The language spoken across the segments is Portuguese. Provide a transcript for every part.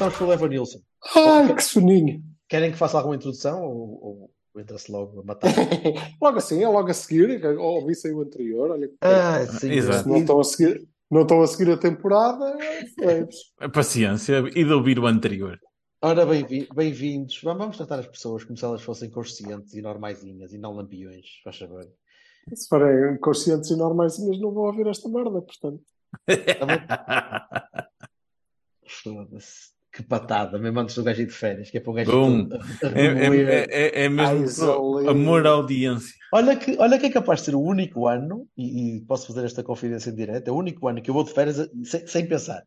Começamos pelo Evan Nilsson. Ai, que soninho. Querem que faça alguma introdução ou, ou entra-se logo a matar? logo assim, é logo a seguir. Ouvi sem o anterior. Olha, Ah, sim. Exato. não estão a seguir. Não estão a seguir a temporada, vamos. Paciência e de ouvir o anterior. Ora, bem-vi- bem-vindos. Vamos vamos tratar as pessoas como se elas fossem conscientes e normaisinhas e não lampiões, faz favor. Se forem conscientes e normais, não vão ouvir esta merda, portanto. Foda-se. Que patada, mesmo antes do gajo ir de férias, que é para o gajo a É, é, é, é- é mesmo amor à audiência. Olha que, olha que é capaz de ser o único ano, e, e posso fazer esta confidência em direto, é o único ano que eu vou de férias sem, sem pensar.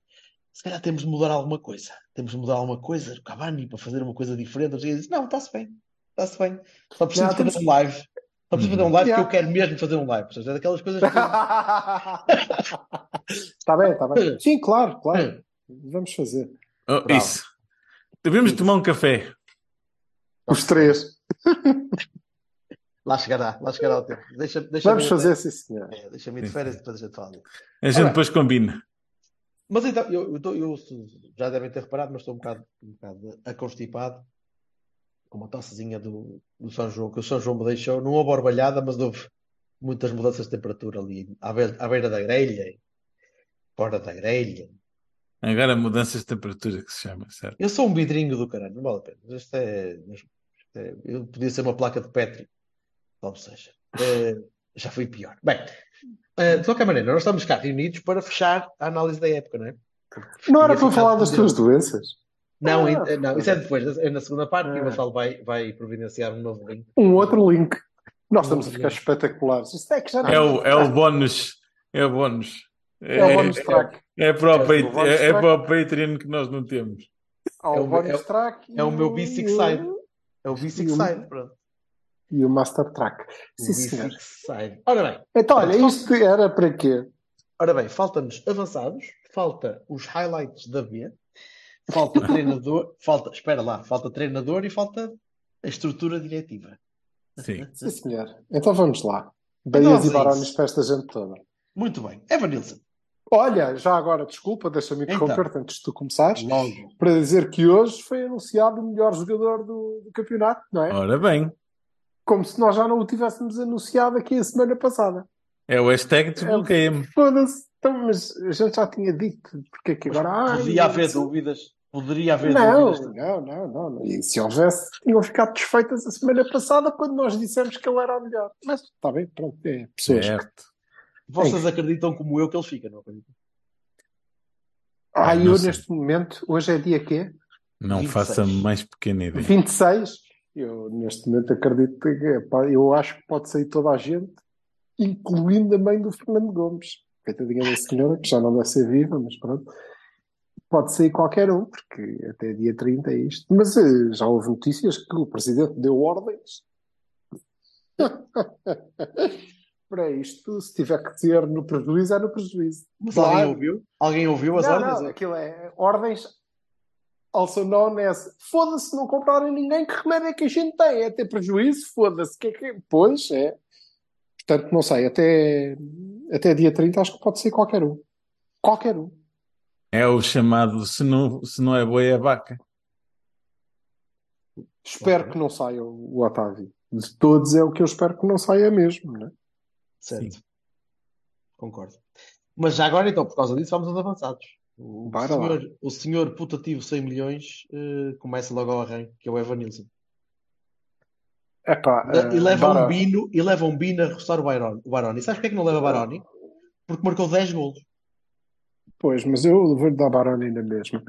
Se calhar temos de mudar alguma coisa. Temos de mudar alguma coisa, o Cavani, para fazer uma coisa diferente. Eu disse, não, está-se bem, está-se bem. Só preciso Não, de fazer temos- um live. Só preciso fazer um live Yeah. que eu quero mesmo fazer um live. Ou seja, é daquelas coisas que. Está bem, está bem. Sim, claro, claro. Vamos fazer. Oh, Bravo. isso. Devemos tomar um café. Os três. Lá chegará, lá chegará o tempo. Deixa, deixa Vamos fazer, sim, senhor. É, deixa-me ir de férias e depois a gente fala. A gente Ora. depois combina. Mas então, eu, eu, tô- eu já devem ter reparado, mas estou um bocado, um bocado aconstipado com uma tossezinha do, do São João, que o São João me deixou. Não houve orbalhada, mas houve muitas mudanças de temperatura ali à beira, à beira da grelha, fora da grelha. Agora mudanças de temperatura que se chama, certo? Eu sou um vidrinho do caralho, não vale a pena. Isto é, isto é- eu podia ser uma placa de Petri, ou seja, eh, já foi pior. Bem, eh, de qualquer maneira, nós estamos cá reunidos para fechar a análise da época, não é? Porque Não era para falar das tuas doenças? Não, Ah, eh, não, isso é depois, é na segunda parte que o Ah. Gonçalo vai, vai providenciar um novo link. Um outro link. Nós estamos a ficar espetaculares. Isto é que já não É o, é o bónus. É o bónus. É o bonus track. É, para o, É o Pat- bonus é, é para o Patreon que nós não temos. Há É o é o- track. É o meu B6 side. É o B6 e o- side, pronto. E o master track. Sim, senhor. B6 side. Ora bem, Então, olha, isto era para quê? ora bem, falta-nos avançados, falta os highlights da B, falta treinador, falta, espera lá, falta treinador e falta a estrutura diretiva. Sim. Sim, senhor. Então vamos lá. Então Beias vamos e isso. para esta gente toda. Muito bem. Evan Nilsson, Olha, já agora, desculpa, deixa-me Então. interromper antes de tu começares, logo. para dizer que hoje foi anunciado o melhor jogador do, do campeonato, não é? Ora bem. Como se nós já não o tivéssemos anunciado aqui a semana passada. É o hashtag desbloqueia-me. Foda-se. Então, mas a gente já tinha dito, porque é que agora. ai, Poderia haver sim. dúvidas. Poderia haver Não, dúvidas. não, não, não, não. E se houvesse, tinham ficado desfeitas a semana passada quando nós dissemos que ele era o melhor. Mas está bem, pronto, é pessoas. Certo. Vocês acreditam como eu que ele fica, não acreditam? Ah, Não eu sei. neste momento, hoje é dia quê? Não 26. faça mais pequena ideia. 26. Eu neste momento acredito que epá, eu acho que pode sair toda a gente, incluindo a mãe do Fernando Gomes. Coitadinha da senhora, que já não deve ser viva, mas pronto. Pode sair qualquer um, porque até dia 30 é isto. Mas eh, já houve notícias que o presidente deu ordens para isto. Se tiver que ter no prejuízo, é no prejuízo. Mas Claro. alguém ouviu? Alguém ouviu as Não, ordens? não, aquilo é ordens also known as foda-se, não comprarem ninguém, que remédio é que a gente tem? É ter prejuízo? Foda-se, que é que Pois, é. Portanto, não sei, até, até dia 30 acho que pode ser qualquer um. Qualquer um. É o chamado se não, se não é boi, é vaca. Espero que não saia o, o Otávio. De todos é o que eu espero que não saia mesmo, né? Certo. Concordo. Mas já agora, então, por causa disso, vamos aos avançados. O Bora lá. senhor, o senhor putativo 100 milhões eh, começa logo ao arranque, que é o Evan Nilsson. Epá, e eh, leva um bino, e leva um bino a roçar o Baroni. O Baroni. Sabes porquê que não leva Baroni? Porque marcou 10 golos. Pois, mas eu vou-lhe dar Baroni na mesma.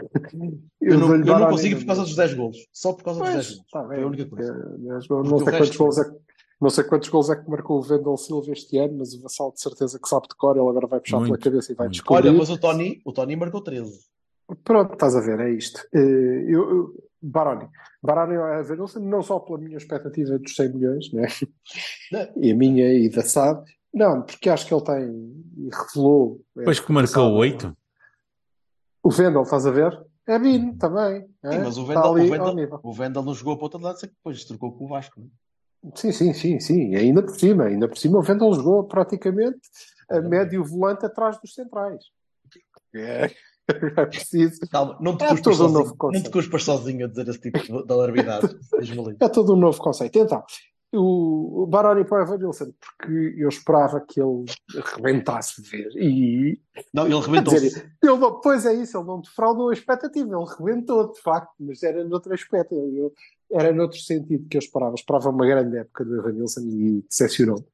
Eu, não, dou-lhe eu não consigo por causa dos mesma. 10 golos. Só por causa dos 10 Pois, golos. está Foi bem. a única coisa. Eh, Não sei Porque quantos resto- gols é que- Não sei quantos gols é que marcou o Vendel Silva este ano, mas o Vassal de certeza que sabe de cor, ele agora vai puxar pela Muito, cabeça e vai muito. descobrir. Olha, mas o Tony, o Tony marcou 13. Pronto, estás a ver, é isto. Eh, Eu, eu, Baroni. Baroni a Venilson, não só pela minha expectativa dos 100 milhões, né? e a minha e da SAD, não, porque acho que ele tem e revelou. eh, Depois que marcou passado, oito. O Vendel, estás a ver? É Bino também. Sim, é? mas o Vendel, o, ali Vendel, o Vendel não jogou para o outro lado, sei que depois trocou com o Vasco. não é? Sim, sim, sim, sim. Ainda por cima, ainda por cima, o Vendel jogou praticamente a médio volante atrás dos centrais. É, é preciso. Calma, não te, É cuspas todo um novo sozinho, não te cuspas sozinho a dizer esse tipo de, de alarvidade. Diz-me ali. É todo um novo conceito. Então, o, Baroni para o Evanilson, porque eu esperava que ele rebentasse de vez. E, Não, ele dizer, não, pois é isso, ele não defraudou a expectativa, ele rebentou de facto, mas era noutro aspecto, eu- era noutro sentido que eu esperava. Esperava uma grande época do Evanilson e decepcionou.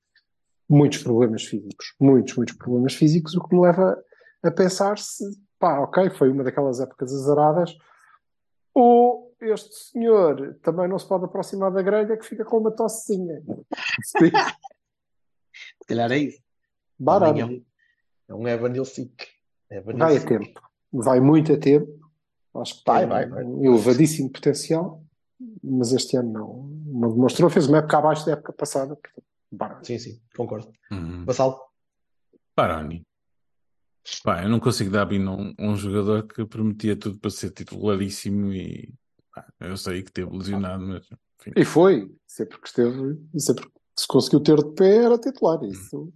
Muitos problemas físicos, muitos, muitos problemas físicos, o que me leva a pensar se, pá, ok, foi uma daquelas épocas azaradas, ou este senhor também não se pode aproximar da grelha que fica com uma tossezinha. Se calhar é isso. Baroni. É um, é um Evan. Evan Vai a tempo. Vai muito a tempo. Acho que Vai, tem vai, vai. um elevadíssimo potencial, mas este ano não, não demonstrou. Fez uma época abaixo da época passada. Portanto, Baroni. Sim, sim, concordo. Uhum. Vassal, Baroni. Pá, eu não consigo dar bem a um, um jogador que prometia tudo para ser titularíssimo e pá, eu sei que esteve lesionado, mas enfim. E foi. Sempre que esteve, sempre que se conseguiu ter de pé, era titular. Isso.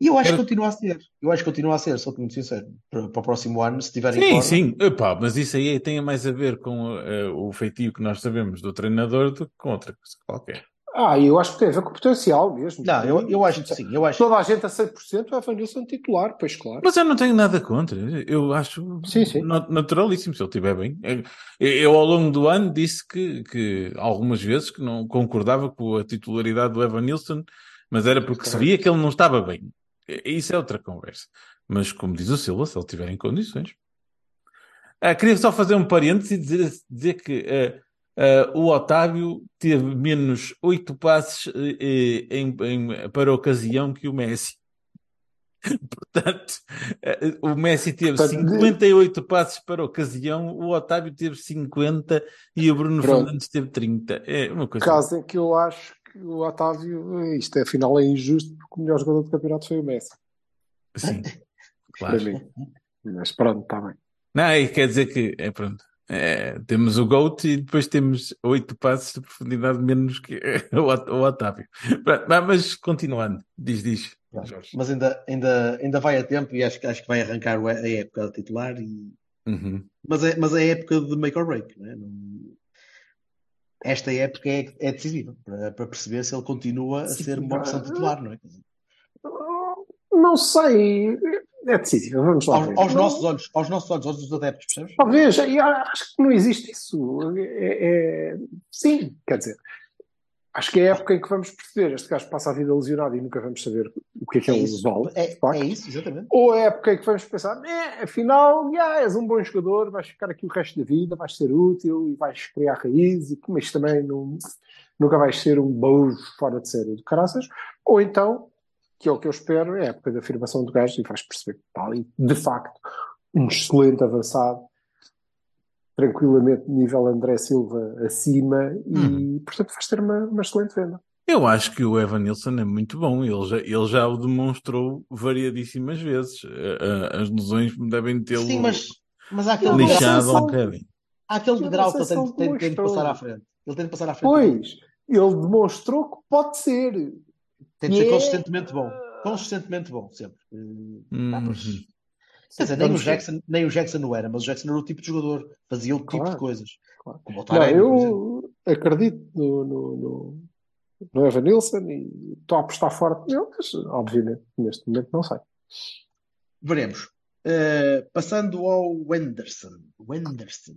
E eu acho que continua a ser. Eu acho que continua a ser, sou-te muito sincero. Para, para o próximo ano, se tiverem Sim, forma. sim, Epá, mas isso aí tem mais a ver com eh, o feitio que nós sabemos do treinador do que com outra coisa qualquer. Ah, eu acho que tem a ver com o potencial mesmo. Não, eu, eu acho que sim. Eu acho, Toda a gente a 100% é Evanilson titular, pois claro. Mas eu não tenho nada contra. Eu acho Sim, sim. na- naturalíssimo se ele estiver bem. Eu, eu, ao longo do ano, disse que, que algumas vezes que não concordava com a titularidade do Evan Nilsson, mas era porque se via que ele não estava bem. Isso é outra conversa. Mas, como diz o Silva, se ele estiver em condições. Ah, queria só fazer um parênteses e dizer, dizer que ah, ah, o Otávio teve menos oito passes eh, eh, em- em- para a ocasião que o Messi. Portanto, eh, o Messi teve Portanto, de- 58 passes para a ocasião, o Otávio teve 50 e o Bruno Pronto. Fernandes teve 30. É uma coisa. Caso em que eu acho o Otávio, isto é, afinal é injusto, porque o melhor jogador do campeonato foi o Messi, Sim, claro. mim. Mas pronto, está bem. Não, e quer dizer que, é pronto. É, temos o GOAT e depois temos oito passos de profundidade menos que o Ot- o Otávio. Pronto, Mas continuando, diz, diz, Jorge. mas ainda, ainda, ainda vai a tempo e acho, que- acho que vai arrancar a época titular. E... Uhum. Mas, é, mas é a época de make or break. Não é? Não- Esta época é, é decisiva para, para perceber se ele continua a Sim, ser uma opção titular. Não é? Não sei, é decisivo, vamos lá Aos, aos nossos olhos, aos nossos olhos, aos dos adeptos, percebes? Talvez, e acho que não existe isso. É- é- sim, quer dizer, acho que é a época em que vamos perceber. Este gajo passa a vida lesionado e nunca vamos saber o que é que É é, facto. é isso, exatamente. Ou é a época em que vamos pensar, é, afinal, já, és um bom jogador, vais ficar aqui o resto da vida, vais ser útil e vais criar raízes, e mas também não, nunca vais ser um bom fora de série de caraças. Ou então, que é o que eu espero, é a época da afirmação do gajo e vais perceber que está ali, de facto, um excelente avançado, tranquilamente nível André Silva acima e, portanto, vais ter uma, uma excelente venda. Eu acho que o Evan Nilsson é muito bom, ele já, ele já o demonstrou variadíssimas vezes. Eh, eh, As lesões devem tê-lo mas, mas lixado um bocadinho. Há aquele degrau que ele tem, tem, tem de passar à frente. Ele tem de passar à frente. Pois, ele demonstrou que pode ser. Tem de ser é- consistentemente bom. Consistentemente bom, sempre. Uhum. Quer dizer, nem o. Jackson, nem o Jackson não era, mas o Jackson era o tipo de jogador. Fazia o tipo Claro, de coisas. claro. Como o Taremi, eu acredito no, no, no, no Evan Nilsson e estou a apostar forte nele, mas obviamente neste momento não sei. Veremos. Eh, passando ao Wenderson. Wenderson.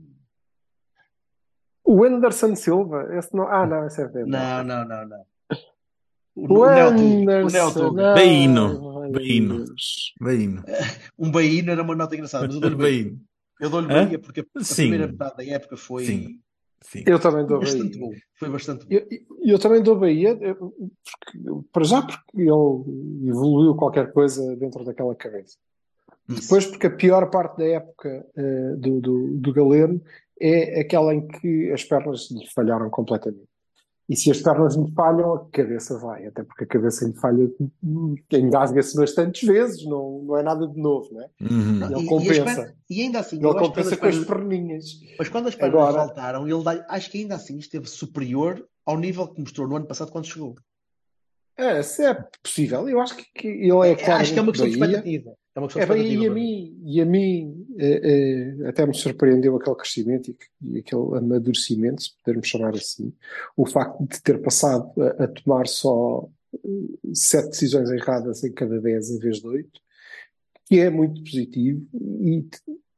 O Anderson Silva, esse não. Ah, não, esse é venda. Não, não, não, não. O, O Anderson. Baíno, Baíno. Um baíno era uma nota engraçada, mas eu dou-lhe baíno. Eu dou-lhe Hã? Porque a Sim. primeira metade da época foi, Sim. Sim. Eu também dou Bastante Bahia. bom. Foi bastante bom. Eu, eu também dou Bahia, porque- para já porque ele evoluiu qualquer coisa dentro daquela cabeça. Isso. Depois porque a pior parte da época eh, do, do, do Galeno é aquela em que as pernas lhe falharam completamente. E se as pernas lhe falham, a cabeça vai, até porque a cabeça lhe falha, hum, engasga-se bastantes vezes, não, não é nada de novo, não é? Uhum. Ele E- e compensa. pernas- E, ainda assim, Ele compensa com as perninhas. mas quando as pernas Agora- faltaram, ele dá- acho que ainda assim esteve superior ao nível que mostrou no ano passado quando chegou. É, se é possível, eu acho que, que ele é claro. acho que é uma questão de expectativa. É uma questão É de bem, expectativa. e a mim. e a mim até me surpreendeu aquele crescimento e, que- aquele amadurecimento, se pudermos chamar assim, o facto de ter passado a, a tomar só eh, sete decisões erradas em cada dez em vez de oito, que é muito positivo, e,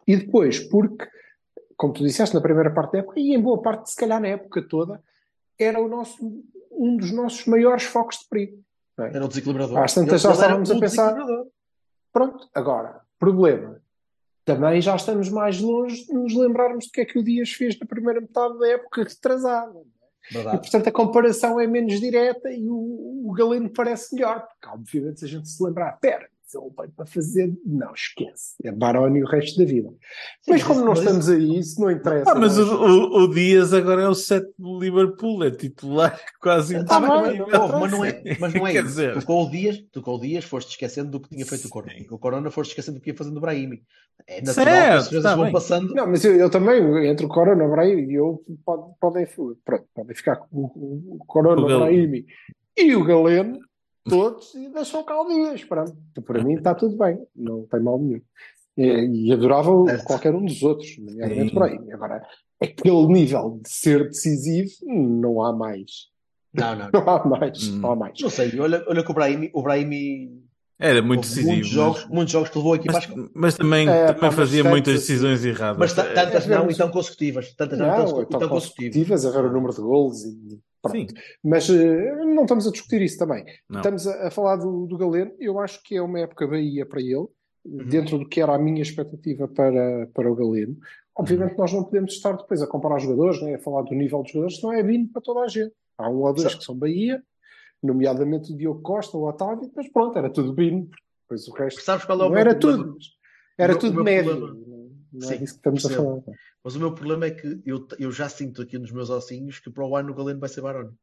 e depois, porque, como tu disseste, na primeira parte da época, e em boa parte, se calhar na época toda, era o nosso, um dos nossos maiores focos de perigo. é? Era o desequilibrador. Às tantas já estávamos a pensar-. Pronto, agora, problema. Também já estamos mais longe de nos lembrarmos do que é que o Dias fez na primeira metade da época retrasada. E, Verdade. portanto, a comparação é menos direta e o, o Galeno parece melhor, porque, obviamente, se a gente se lembrar, pera, ele veio para fazer, não esquece, é Baroni o resto da vida. Sim, mas como não estamos aí, isso não interessa. Ah, mas não o, é? o, o Dias agora é o 7 do Liverpool, é titular quase Tá bem, bem, mas, não mas não é, mas não é Quer isso. dizer- Tocou o Dias, tocou o Dias, foste esquecendo do que tinha feito o Corona. O Corona foste esquecendo do que ia fazendo o Brahimi. É natural que Certo, as coisas tá vão bem. passando. Não, mas eu, eu também, entre o Corona, o Brahimi e eu, pode- podem, pronto, podem ficar com o, o Corona, O Brahimi e o Galeno, todos, e deixam cá o Dias. Pronto. Para mim está tudo bem, não tem mal nenhum. E, e adorava qualquer um dos outros, nomeadamente o Brahimi. Agora, aquele nível de ser decisivo, não há mais. Não, não. Não há mais, Hum. não há mais. Não sei, olha, olha que o Brahimi, o Brahimi Era muito decisivo. muitos jogos, muitos jogos que levou a equipa mas, às mas, mas também, É, também pá, fazia muitas decisões erradas. Mas ta- tantas não, e tão consecutivas. Tantas não, e Não, tão, então e tão consecutivas. ver o número de golos e pronto. Sim. Mas eh, não estamos a discutir isso também. Não. Estamos a, a falar do, do Galeno. Eu acho que é uma época Bahia para ele, dentro do que era a minha expectativa para, para o Galeno. Obviamente, nós não podemos estar depois a comparar jogadores, né, a falar do nível dos jogadores, senão é vindo para toda a gente. Há um ou dois Exato. que são Bahia, nomeadamente o Diogo Costa, o Otávio, mas pronto, era tudo Bino, depois o resto Sabes qual é o não era problema? tudo, era meu- tudo médio. problema- Não Sim, é disso que estamos a percebo. falar. Mas o meu problema é que eu, eu já sinto aqui nos meus ossinhos que para o ano o Galeno vai ser Baroni.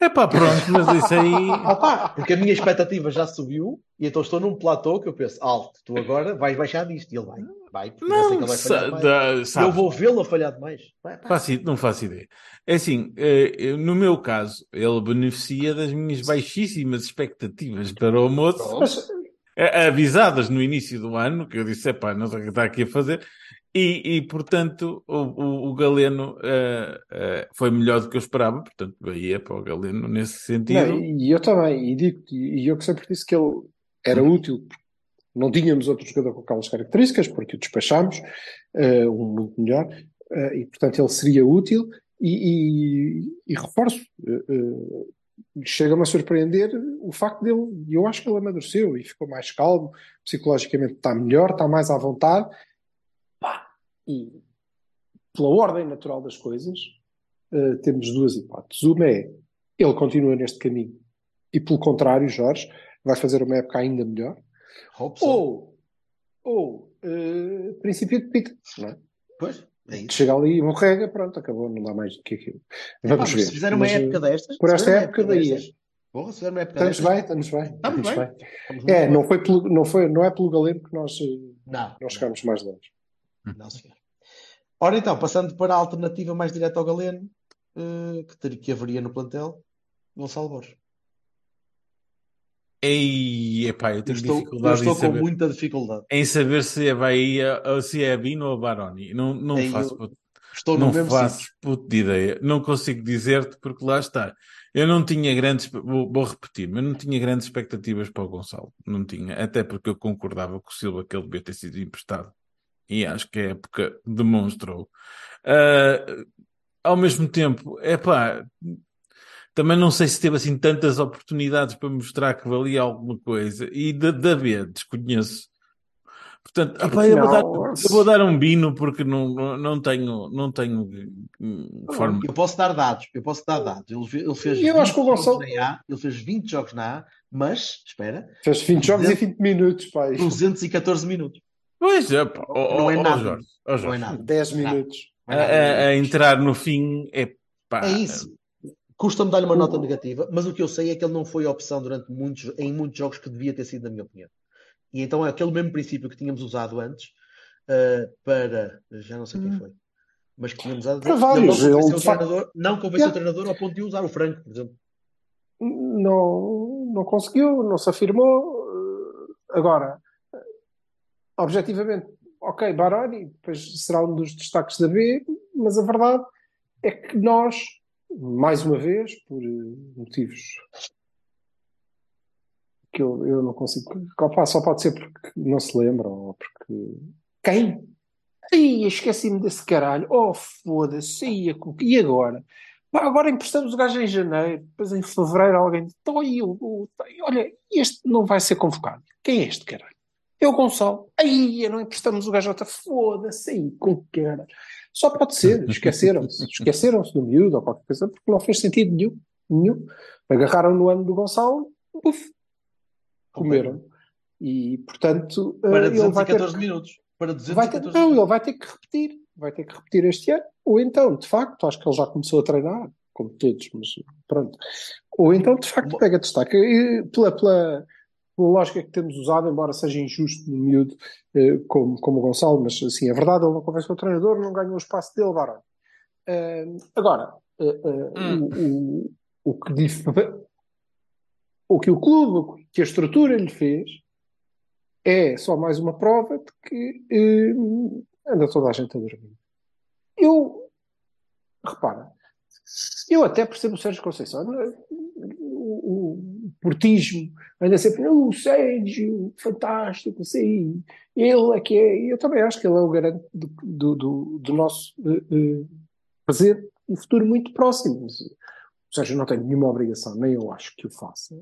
É pá, pronto, mas isso aí. Opa, porque a minha expectativa já subiu e então estou num platô que eu penso, alto, tu agora vais baixar disto. E ele vai, vai, porque já sei que Não, ele vai falhar mais. da- Eu vou vê-lo a falhar demais. Vai, vai. faço não faço ideia. É assim, eh, no meu caso, ele beneficia das minhas baixíssimas expectativas para o moço, Pronto. Mas, eh, avisadas no início do ano, que eu disse, epá, não sei o que está aqui a fazer, e, e, portanto, o, o- o Galeno eh, eh, foi melhor do que eu esperava, portanto, Bahia para o Galeno nesse sentido. Não, e eu também, e digo e eu que sempre disse que ele era útil, porque não tínhamos outro jogador com aquelas características, porque o despachámos, eh, um muito melhor, e portanto ele seria útil, e, e- e reforço, chega-me a surpreender o facto dele, eu acho que ele amadureceu e ficou mais calmo, psicologicamente está melhor, está mais à vontade, e pela ordem natural das coisas, eh, temos duas hipóteses. Uma é ele continua neste caminho e, pelo contrário, Jorge vai fazer uma época ainda melhor. Hope so. Ou, ou eh, princípio de pita, não é? Pois, é. Chega ali, morrega, pronto, acabou, não dá mais do que aquilo. Vamos ver. se fizer uma Mas, eh, época destas, por se esta época, Bahia. destas, porra, se fizer uma época Estamos destas, bem, estamos bem. Estamos bem. bem. estamos É, bem. não, foi pelo, não, foi, não é pelo Galeno que nós, Não, nós chegámos mais longe. Não, senhor. Ora então, passando para a alternativa mais direta ao Galeno, eh, que, ter, que haveria no plantel, Gonçalo Borges. Ei, epá, eu Eu tenho estou, eu dificuldade estou em com saber, muita dificuldade. em saber se é Bahia ou se é Bino ou Baroni. Não, não Ei, faço eu- puto- Estou não faço sítio. puto de ideia. Não consigo dizer-te porque lá está. Eu não tinha grandes, vou, vou repetir, mas não tinha grandes expectativas para o Gonçalo. Não tinha, até porque eu concordava com o Silva que ele devia ter sido emprestado. E acho que a época demonstrou. Ah, ao mesmo tempo, é pá, também não sei se teve assim tantas oportunidades para mostrar que valia alguma coisa. E de, de haver, desconheço. Portanto, epá, eu, vou dar, eu vou dar um bino porque não, não- tenho, não tenho hum, forma. Eu posso dar dados, eu posso dar dados. Ele, ele fez Eu 20 acho que o Gonçalo- jogos na A, ele fez 20 jogos na A, mas, espera, Fez 20 jogos e 20 minutos, pai. 214 minutos. Pois é, pá, ó, Não é ó, ó, nada. Jorge, ó, Não é Jorge. nada. 10 Nada. minutos. A, a- a entrar no fim é pá. É isso. Custa-me dar-lhe uma nota negativa, mas o que eu sei é que ele não foi opção durante muitos, em muitos jogos que devia ter sido, na minha opinião. E então é aquele mesmo princípio que tínhamos usado antes uh, para. Já não sei quem foi. Mas que tínhamos usado. Para vários, não convenceu de o facto- treinador, não convenceu Yeah. o treinador ao ponto de usar o Franco, por exemplo. não, não conseguiu, não se afirmou. Agora, objetivamente, ok, Baroni depois será um dos destaques da B, mas a verdade é que nós, mais uma vez, por eh, motivos que eu, eu não consigo. Opa, só pode ser porque não se lembram, ou porque. Quem? Ai, esqueci-me desse caralho. Oh, foda-se. E agora? Pá, agora emprestamos o gajo em janeiro, depois em fevereiro alguém "Então, olha, este não vai ser convocado. Quem é este caralho? É o Gonçalo. Aí, não emprestamos o outra. Foda-se aí, com que caralho. Só pode ser, esqueceram-se. Esqueceram-se do miúdo ou qualquer coisa, porque não fez sentido nenhum. nenhum. Agarraram no ano do Gonçalo, uf, comeram. E, portanto, eh, Para ele vai ter 214 minutos. Para Vai ter, 214 não, ele vai ter que repetir, vai ter que repetir este ano, ou então, de facto, acho que ele já começou a treinar, como todos, mas pronto. Ou então, de facto, pega destaque. E pela, pela, pela lógica que temos usado, embora seja injusto no miúdo, eh, como, como o Gonçalo, mas assim, a verdade, ele não convenceu o treinador, não ganhou o espaço dele, Barão. Eh, agora, eh, eh, Hum. o, o, o que o que o clube, que a estrutura lhe fez, é só mais uma prova de que anda toda a gente a dormir. Eu, repara, eu até percebo o Sérgio Conceição, é? O, o portismo, anda sempre, "Oh, o Sérgio, fantástico, sim, ele é que é, eu também acho que ele é o garante do, do, do, do nosso eh, eh, presente e futuro muito próximo. Mas, o Sérgio não tem nenhuma obrigação, nem eu acho que o faça,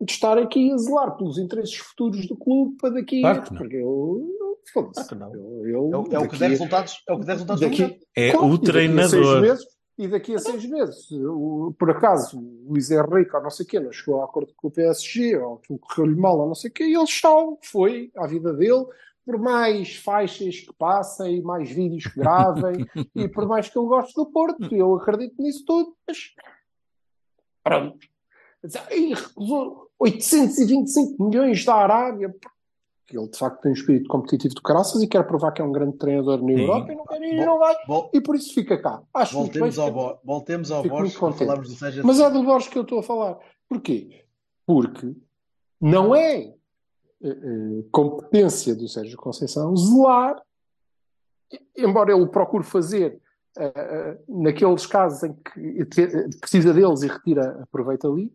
de estar aqui a zelar pelos interesses futuros do clube para daqui. Claro que não. porque eu. Foda-se. Claro que não. Eu, eu É o, é o que der resultados, é o que der resultados do daqui. É o e daqui a seis treinador. meses- e daqui a seis meses, o- por acaso, o Luís Henrique, ou não sei o quê, não chegou a acordo com o PSG, ou aquilo correu-lhe mal, ou não sei o quê, e ele chau, foi à vida dele, por mais faixas que passem, mais vídeos que gravem, e por mais que ele goste do Porto, eu acredito nisso tudo, mas pronto. E recusou 825 milhões da Arábia, porque ele de facto tem um espírito competitivo de caraças e quer provar que é um grande treinador na Sim. Europa e não quer ir e não vai, e por isso fica cá. Acho Voltemos ao, Bo- voltemos ao Borges para falarmos do Sérgio Mas é do Borges que eu estou a falar. Porquê? Porque não é eh, competência do Sérgio Conceição zelar, embora ele o procure fazer eh, eh, naqueles casos em que precisa deles e retira aproveita ali,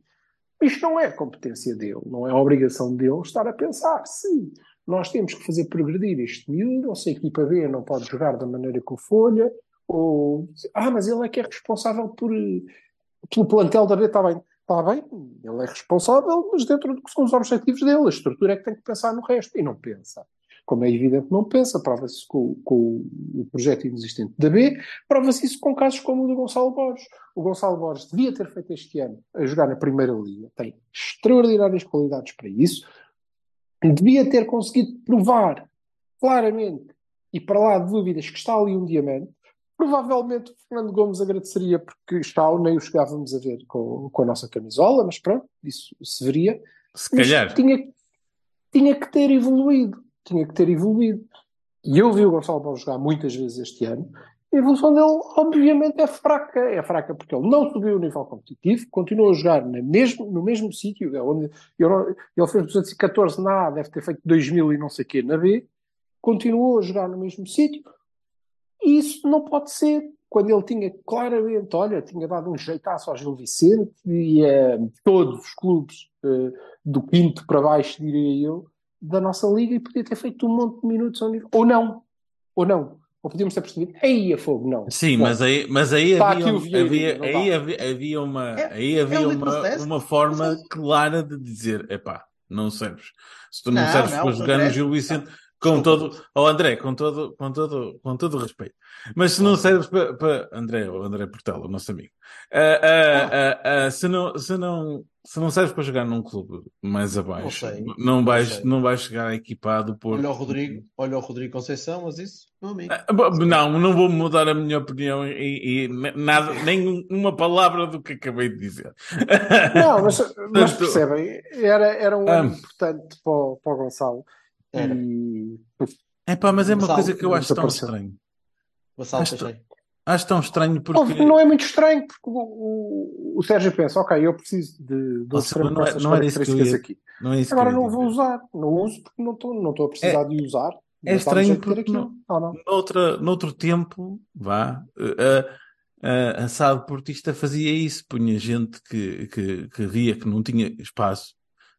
isto não é competência dele, não é obrigação dele estar a pensar se nós temos que fazer progredir este miúdo, ou se a equipa B não pode jogar da maneira que o Folha, ou ah, mas ele é que é responsável por, eh, pelo plantel da B, está bem, está bem, ele é responsável, mas dentro do que são os objetivos dele, a estrutura é que tem que pensar no resto, e não pensa. Como é evidente, não pensa, prova-se com, com o projeto inexistente da B, prova-se isso com casos como o do Gonçalo Borges. O Gonçalo Borges devia ter feito este ano a jogar na Primeira Liga, tem extraordinárias qualidades para isso, devia ter conseguido provar claramente e para lá de dúvidas que está ali um diamante. Provavelmente o Fernando Gomes agradeceria porque está ou nem o chegávamos a ver com, com a nossa camisola, mas pronto, isso se veria. Se Mas calhar. tinha, tinha que ter evoluído. Tinha que ter evoluído. E eu vi o Gonçalo Borges jogar muitas vezes este ano. A evolução dele, obviamente, é fraca. É fraca porque ele não subiu o nível competitivo, continua a jogar na mesmo, no mesmo sítio. é onde ele fez 214 na A, deve ter feito 2000 e não sei o quê na B. Continuou a jogar no mesmo sítio. E isso não pode ser. Quando ele tinha claramente, olha, tinha dado um jeitaço ao Gil Vicente e a todos os clubes eh, do quinto para baixo, diria eu, da nossa liga e podia ter feito um monte de minutos ao nível. Ou não. Ou não. Ou podíamos ter percebido, aí a fogo, não. Sim, Não. mas aí, mas aí havia, o Vieira, havia, aí havia, havia uma, É- aí havia é o uma, uma forma Sim. clara de dizer, epá, não serves. Se tu não, Não, serves não, para jogar no. Gil Vicente, Com todo, confuso. oh André, com todo, com todo, com todo o respeito. Mas se não serves para, para André, o André Portela, nosso amigo, ah, ah, ah, se não, se não, se não serves para jogar num clube mais abaixo, sei, não não vais, não vais chegar equipado por. Olha o Rodrigo, olha o Rodrigo Conceição, mas isso, meu amigo. Ah, Não, não vou mudar a minha opinião e, e nada, nem uma palavra do que acabei de dizer. Não, mas, mas percebem, era, era um ano Ah. importante para o, para o Gonçalo. Era. E É pá, mas é uma Gonçalo, coisa que eu acho tão estranho. Vassalo Acho-. Acho tão estranho porque. não é muito estranho, porque o, o, o Sérgio pensa, ok, eu preciso de, de extremo não é- não era isso que eu ia- aqui. Não é isso Agora não vou usar, não uso porque não estou não a precisar de usar. é estranho porque. Ah, não. Noutra, noutro tempo, vá, a, a, a SAD Portista fazia isso, punha gente que, que, que via que não tinha espaço,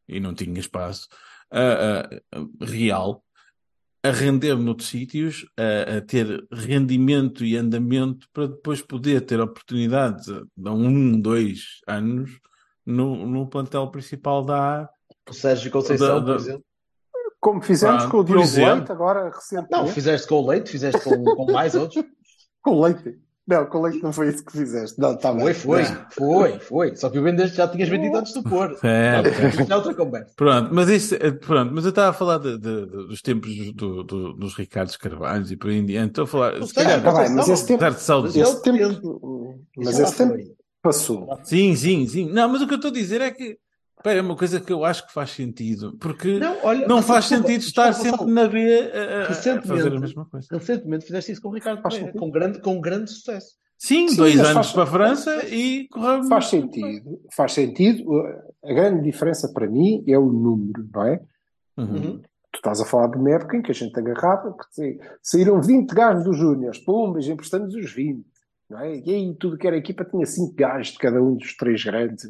e não tinha espaço, a- a- a- real, a render noutros sítios, a, a ter rendimento e andamento para depois poder ter oportunidades a, a um, dois anos no, no plantel principal da A. O Sérgio Conceição, Da- da- por exemplo. Como fizemos Pronto, com o Diogo. Leite, agora recentemente. Não, fizeste com o Leite, fizeste com, com mais outros. Com o Leite. Não, com Leite não foi isso que fizeste. Não, tá Foi, bem. foi, Não. foi, foi. Só que o vendeste já tinhas vendido antes do pôr. É, Já é outra conversa. Pronto, mas isso, eh, pronto, mas eu estava a falar de- de- de- dos tempos do, do- dos Ricardos Carvalhos e por aí em diante. Estou a falar, Não se sei, calhar, Tá bem, mas esse tempo, saudades. Esse tem- tempo, mas esse tempo passou. Sim, sim, sim. Não, mas o que eu estou a dizer é que é uma coisa que eu acho que faz sentido, porque não, Não, olha, faz desculpa, sentido estar desculpa, sempre na B a, a- fazer a mesma coisa. Recentemente fizeste isso com o Ricardo Faz Pereira, com grande, com grande sucesso. Sim, Sim, dois anos faz- para a França e correu Faz sentido, faz sentido. A grande diferença para mim é o número, não é? Uhum. Uhum. Tu estás a falar de uma época em que a gente agarrava, que sa- saíram 20 gajos dos Júniors, pumbas, emprestamos os 20, não é? E aí tudo que era equipa tinha 5 gajos de cada um dos três grandes.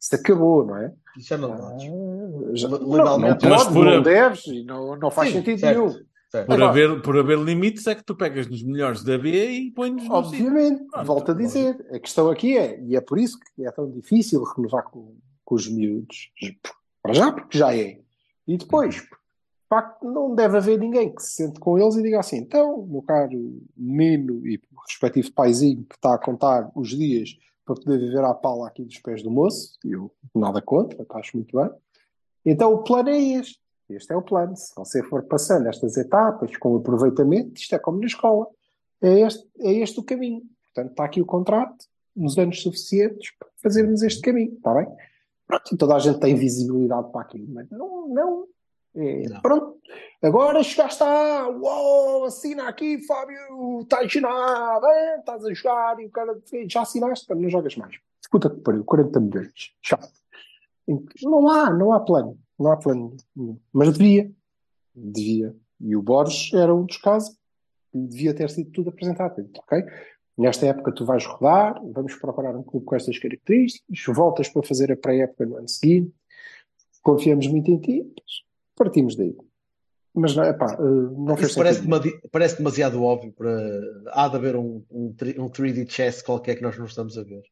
Isso acabou, não é? Isso já não podes. Ah, já- Le- não, não legalmente- podes, por a- não deves, e não, não faz Sim, sentido certo, nenhum. certo. Por, Agora- haver, por haver limites é que tu pegas nos melhores da B e pões no sítio. Obviamente, Pronto, volto a dizer, a questão aqui é, e é por isso que é tão difícil renovar com, com os miúdos, para já, porque já é, e depois, de facto, não deve haver ninguém que se sente com eles e diga assim, então, meu caro menino e respectivo paizinho que está a contar os dias para poder viver à pala aqui dos pés do moço, e eu nada contra, acho muito bem, então o plano é este. Este é o plano. Se você for passando estas etapas com aproveitamento, isto é como na escola. É este, é este o caminho. Portanto, está aqui o contrato, nos anos suficientes para fazermos este caminho, está bem? Pronto, toda a gente tem visibilidade para aquilo, mas não, não. É. Pronto, agora chegaste a. Uou, assina aqui, Fábio, está assinado, é, estás a jogar e o cara já assinaste, não jogas mais. Puta que pariu, 40 milhões, chato. Não há, não há plano, não há plano nenhum. Mas devia, devia. E o Borges era um dos casos que devia ter sido tudo apresentado. Ok? Nesta época tu vais rodar, vamos procurar um clube com estas características, voltas para fazer a pré-época no ano seguinte, confiamos muito em ti, partimos daí. Mas não, epá, eh, não fez Isso parece, parece demasiado óbvio para. Há de haver um, um, um 3D chess qualquer que nós não estamos a ver.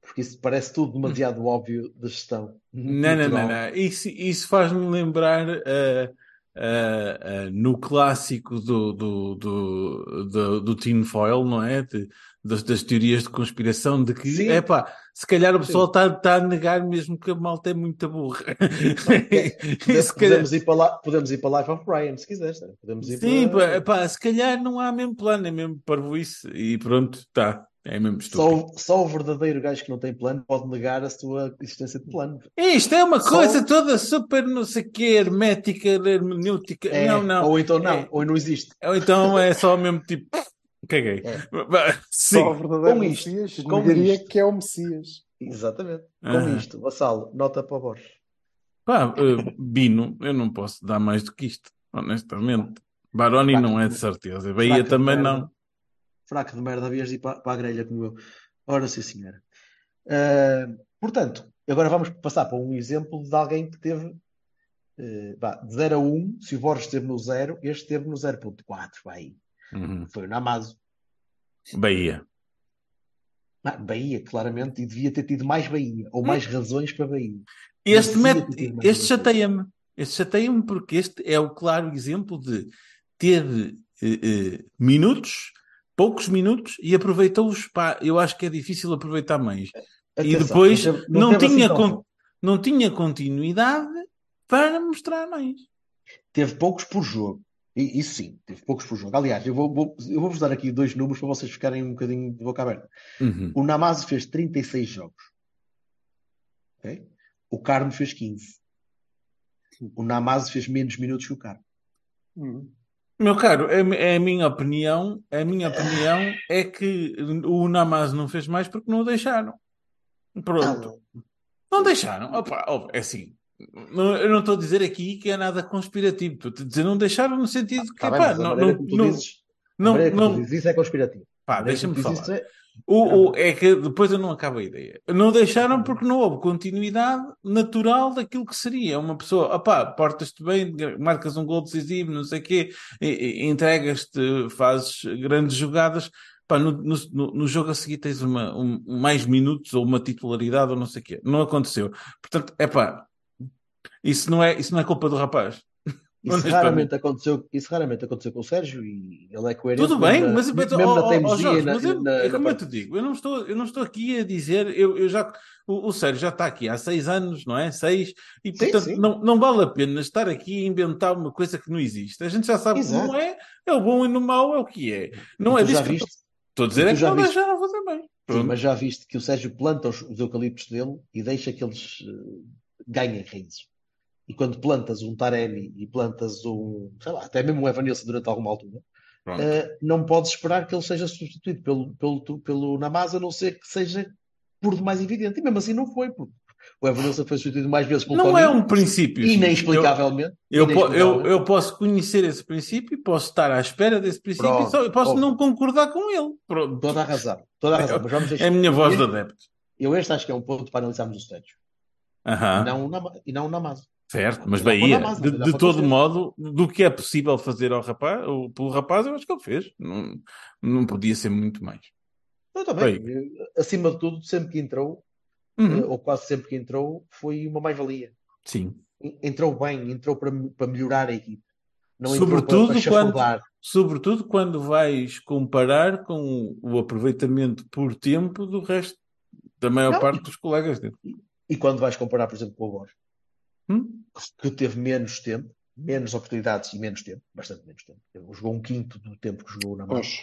Porque isso parece tudo demasiado óbvio de gestão. Não, não, não, não. Isso, isso faz-me lembrar uh, uh, uh, no clássico do, do, do, do, do tinfoil, não é? De- das, das teorias de conspiração, de que, Sim. epá, se calhar o pessoal está tá a negar mesmo que a malta é muito burra. E Podemos, calhar- ir para lá, podemos ir para Life of Brian, se quiseres. né? Podemos ir Sim, pá, para... epá, se calhar não há mesmo plano, é mesmo parvoíce. E pronto, está. É mesmo estúpido. Só, só o verdadeiro gajo que não tem plano pode negar a sua existência de plano. Isto é uma Só- coisa toda super não sei o quê, hermética, hermenêutica. É, não, não. Ou então não, É. ou não existe. Ou então é só mesmo tipo. Caguei. É. Sim. Só o verdadeiro Com isto, Messias com negaria isto. que é o Messias. Exatamente. Com Aham. isto, Vassalo, nota para o Borges. Pá, eh, Bino, eu não posso dar mais do que isto, honestamente. Baroni não é de certeza. Bahia também não. Fraco de merda, havias de ir para, para a grelha como eu. Ora, sim, senhora. Ah, portanto, agora vamos passar para um exemplo de alguém que teve vá, de 0 a 1. Se o Borges esteve no 0, este esteve no 0.4. Vai. Uhum. Foi o Namazo. Bahia. Ah, Bahia, claramente, e devia ter tido mais Bahia, ou mais razões para Bahia. Este, mais este chateia-me. Este chateia-me porque este é o claro exemplo de ter eh, eh, minutos, poucos minutos, e aproveitou-os. pá, Eu acho que é difícil aproveitar mais. e Atenção, depois não teve- não, teve assim tinha tão con- não tinha continuidade para mostrar mais. Teve poucos por jogo. E, isso sim, teve poucos por jogo. Aliás, eu vou, vou- eu vou-vos dar aqui dois números para vocês ficarem um bocadinho de boca aberta. Uhum. O Namazo fez 36 jogos. Ok? O Carmo fez 15. O Namazo fez menos minutos que o Carmo. Hum. Meu caro, é, é a minha opinião, a minha opinião é que o Namaz não fez mais porque não o deixaram. Pronto. Não deixaram. Opa, opa, é assim. não- eu não estou a dizer aqui que é nada conspirativo. Estou a dizer não deixaram no sentido que Tá bem, pá, não, não, não, dizes, não, não- dizes isso é conspirativo. pá, deixa-me falar. isso é- O, o- é que depois eu não acabo a ideia. Não deixaram porque não houve continuidade natural daquilo que seria. Uma pessoa, opá, portas-te bem, marcas um gol decisivo, não sei o quê, entregas-te, fazes grandes jogadas. Pá, no, no, no- no jogo a seguir tens uma, um- mais minutos ou uma titularidade ou não sei o quê. Não aconteceu. Portanto, é pá, isso não é, isso não é culpa do rapaz. Isso raramente aconteceu, isso raramente aconteceu com o Sérgio e ele é coerente. Tudo bem, na- mas, mesmo na Jorge, eu, na- é como eu te digo, eu não estou, eu não estou aqui a dizer, eu, eu já, o, o Sérgio já está aqui há seis anos, não é? Seis, e portanto sim. Não, não vale a pena estar aqui a inventar uma coisa que não existe. A gente já sabe que Exato. não é, é o bom e no mau é o que é. Não é disso já que viste? estou a dizer, é que já não viste? deixaram fazer bem. Sim, mas já viste que o Sérgio planta os, os eucaliptos dele e deixa que eles eh, ganhem raízes. E quando plantas um Taremi e plantas um, sei lá, até mesmo um Evanilson durante alguma altura, eh, não podes esperar que ele seja substituído pelo, pelo, pelo Namaz, a não ser que seja por demais evidente. E mesmo assim não foi, porque o Evanilson foi substituído mais vezes pelo Não é Toninho, um princípio. Inexplicavelmente. Eu, eu, po- eu, inexplicavelmente. eu posso conhecer esse princípio, posso estar à espera desse princípio, Pronto, só, eu posso óbvio. não concordar com ele. Pronto. Toda a razão, toda a razão. Mas vamos É a minha voz de adepto. eu este acho que é um ponto para analisarmos o Sérgio. Aham. E não o Nama- E não o Namaz. Certo, mas Bahia, massa, de, de todo modo, do que é possível fazer ao rapaz, ou pelo rapaz, eu acho que ele fez. Não, não podia ser muito mais. Eu também. Eh, Acima de tudo, sempre que entrou, Uhum. eh, ou quase sempre que entrou, foi uma mais-valia. Sim. En- Entrou bem, entrou para, para melhorar a equipe. Não Sobretudo para, para quando, sobretudo quando vais comparar com o aproveitamento por tempo do resto, da maior Não, parte dos colegas dele. E quando vais comparar, por exemplo, com o Borges, Hum? Que teve menos tempo, menos oportunidades e menos tempo, bastante menos tempo. Ele jogou um quinto do tempo que jogou na mão. Pois.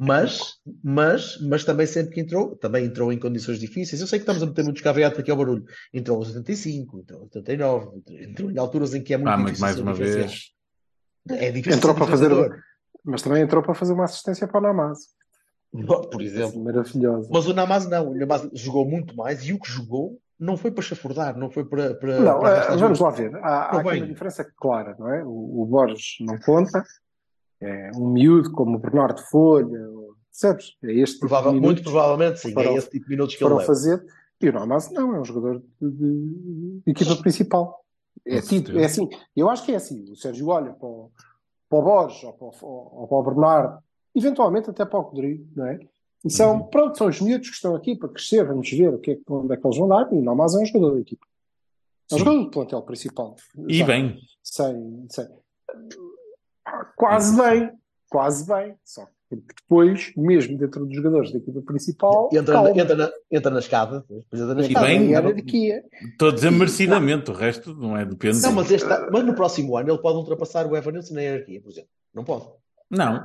Mas, mas, mas também sempre que entrou, também entrou em condições difíceis. Eu sei que estamos a meter muito escaveado aqui ao barulho. Entrou aos 85, entrou aos 89, entrou em alturas em que é muito Ah, mas difícil mais uma vez. É difícil Entrou para fazer, mas também entrou para fazer uma assistência para o Namaz. Por exemplo. Maravilhosa. Mas o Namaz não. O Namaz jogou muito mais e o que jogou não foi para chafurdar, não foi para, para, Não, para eh, vamos lá ver. Há, há aqui uma diferença clara, não é? O, o Borges não conta. É um miúdo como o Bernardo Folha, percebes? É este tipo Provável- de muito provavelmente sim. para é esse tipo de minutos que ele para o leva. fazer. E o Namaz não, é um jogador de, de- de equipa principal. É, certeza. é assim, eu acho que é assim. O Sérgio olha para o, para o Borges ou para o, ou para o Bernardo, eventualmente até para o Rodrigo, não é? E são, Uhum. pronto, são os miúdos que estão aqui para crescer, vamos ver o que é, onde é que eles vão dar. E o Namaz é um jogador da equipa. É um Sim. jogador do plantel principal. E Já, bem. Sem, sem. Quase bem, quase bem. Só que depois, mesmo dentro dos jogadores da equipa principal, Entra, calma. na, entra, na, entra na escada. depois entra na E escada. bem, Tem hierarquia. Estou a dizer merecidamente, o resto não é depende. Não, mas, este, mas no próximo ano ele pode ultrapassar o Evanilson na hierarquia, por exemplo. Não pode. Não.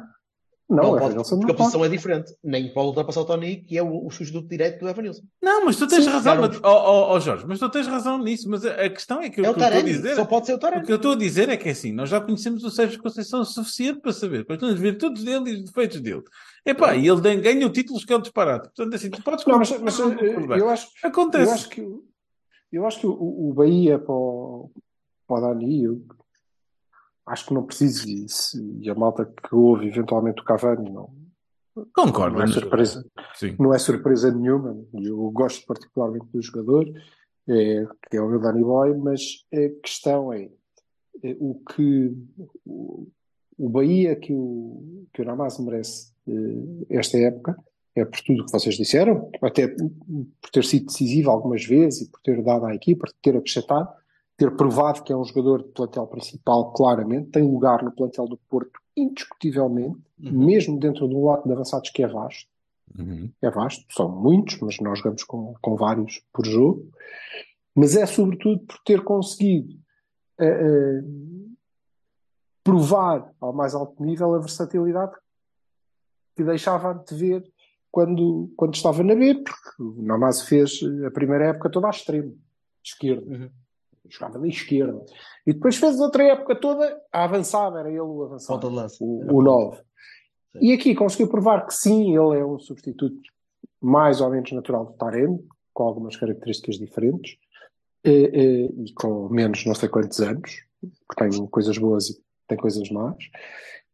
Não, Não o pode, Evanilson porque não a pode. posição é diferente. Nem pode ultrapassar o Tony, que é o, o substituto direito do Evanilson. Não, mas tu tens Sim, razão. Mas, oh, oh, oh, Jorge, mas tu tens razão nisso. Mas a, a questão é que É o o que eu estou a dizer. só pode ser o O Taremi. que eu estou a dizer é que é assim, nós já conhecemos o Sérgio Conceição o suficiente para saber são as virtudes dele e os defeitos dele. Epá, e ele ganha títulos que é um disparate. Portanto, assim, tu podes Não, mas, mas concordar. eu acho, Acontece. eu acho que, o- eu acho que o, o Bahia para o, para o Dani, eu acho que não preciso, e, e a malta que ouve eventualmente o Cavani não, Concordo. não é surpresa. Sim. não é surpresa nenhuma. Eu gosto particularmente do jogador, é, que é o meu Danny Boy, mas a questão é, é, o que o, o Bahia que o, que o Namaz merece eh, esta época é por tudo o que vocês disseram, até por ter sido decisivo algumas vezes e por ter dado à equipa, por ter acrescentado, ter provado que é um jogador de plantel principal, claramente, tem lugar no plantel do Porto, indiscutivelmente, Uhum. mesmo dentro de um lote de avançados que é vasto. Uhum. É vasto, são muitos, mas nós jogamos com, com vários por jogo. Mas é sobretudo por ter conseguido eh, eh, provar ao mais alto nível a versatilidade que deixava de ver quando, quando estava na B, porque o Namaz fez a primeira época toda à extrema, esquerda. Uhum. Jogava da esquerda. E depois fez outra época toda a avançada, era ele o avançado o, o 9. Sim. E aqui conseguiu provar que sim, ele é um substituto mais ou menos natural do Taremi, com algumas características diferentes, eh, eh, e com menos não sei quantos anos, porque tem coisas boas e tem coisas más.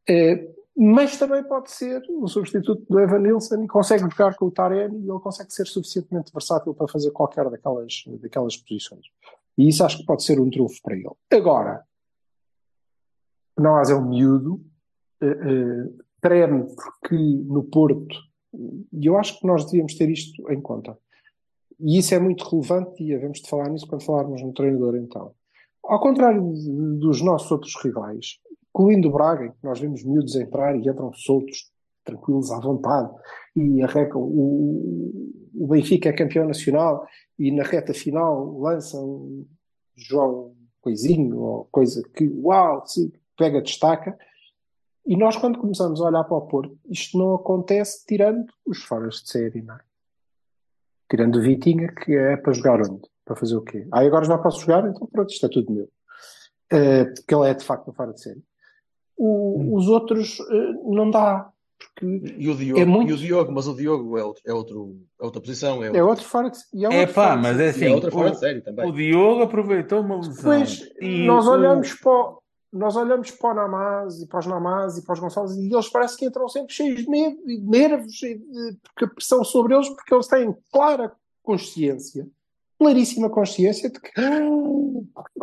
Eh, mas também pode ser um substituto do Evan Nilsson e consegue jogar com o Taremi e ele consegue ser suficientemente versátil para fazer qualquer daquelas, daquelas posições. E isso acho que pode ser um trunfo para ele. Agora, nós é um miúdo, eh, eh, treme porque no Porto, e eu acho que nós devíamos ter isto em conta. E isso é muito relevante e havemos de falar nisso quando falarmos no treinador então. Ao contrário de- dos nossos outros rivais, incluindo o Braga, que nós vemos miúdos entrar e entram soltos, tranquilos, à vontade, e arrecam, o, o Benfica é campeão nacional e na reta final lança um João Coisinho ou coisa que, uau, se pega, destaca. E nós, quando começamos a olhar para o Porto, isto não acontece tirando os foras de série, não é? Tirando o Vitinha, que é para jogar onde? Para fazer o quê? Ah, agora já posso jogar? Então pronto, isto é tudo meu. Eh, porque ele é de facto um fora de série. O- Os outros eh, não dá, porque E o Diogo, É muito- e o Diogo, mas o Diogo é, outro, é, outro, é outra posição, é, é outro, outro fora de e é É outro pá, fora de mas é assim. é outra fora o- de série também. O Diogo aproveitou uma lesão. Depois E nós o- olhamos para o, nós olhamos para o Namaz e para os Namaz e para os Gonçalves e eles parece que entram sempre cheios de medo e de nervos e de, porque a pressão sobre eles porque eles têm clara consciência, claríssima consciência de que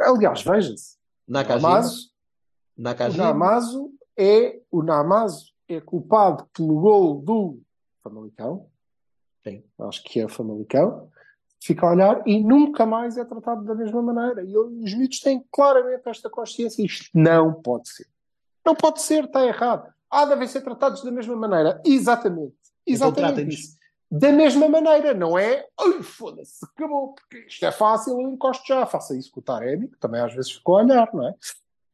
aliás, veja-se, Namazo, Namazo é o Namazo é culpado pelo gol do Famalicão, Sim. acho que é Famalicão, fica a olhar e nunca mais é tratado da mesma maneira. E os miúdos têm claramente esta consciência. Isto não pode ser. Não pode ser, está errado. Ah, devem ser tratados da mesma maneira. Exatamente. Então Exatamente tratem-nos. isso. Da mesma maneira, não é? Ai, foda-se, acabou, porque isto é fácil, eu encosto já. Faça isso com o Taremi, que também às vezes ficou a olhar, não é?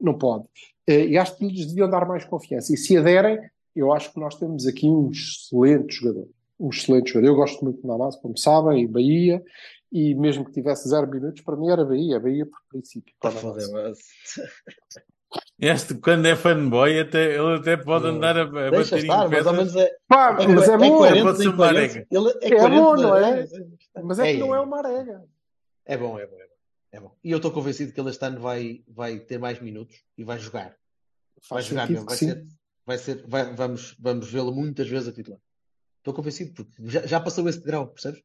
Não pode. Eh, E acho que lhes deviam dar mais confiança. E se aderem, eu acho que nós temos aqui um excelente jogador. Um excelente jogador. Eu gosto muito do Namaz, como sabem, e Bahia, e mesmo que tivesse zero minutos, para mim era Bahia, Bahia por princípio. Tá mas- Este, quando é fanboy, até, ele até pode Não. andar a, a Deixa bater estar, em mas pedras. menos é, Pá, é, mas é, é bom, coerente pode ser uma arega. É, É bom, não é? é, mas é que não é uma arega. É bom, é bom, é bom. É bom. E eu estou convencido que ele este ano vai, vai ter mais minutos e vai jogar. Vai Faz jogar sentido mesmo. Vai ser, vai ser, vai- vamos, vamos vê-lo muitas vezes a titular. Estou convencido, porque já, já passou esse grau, percebes?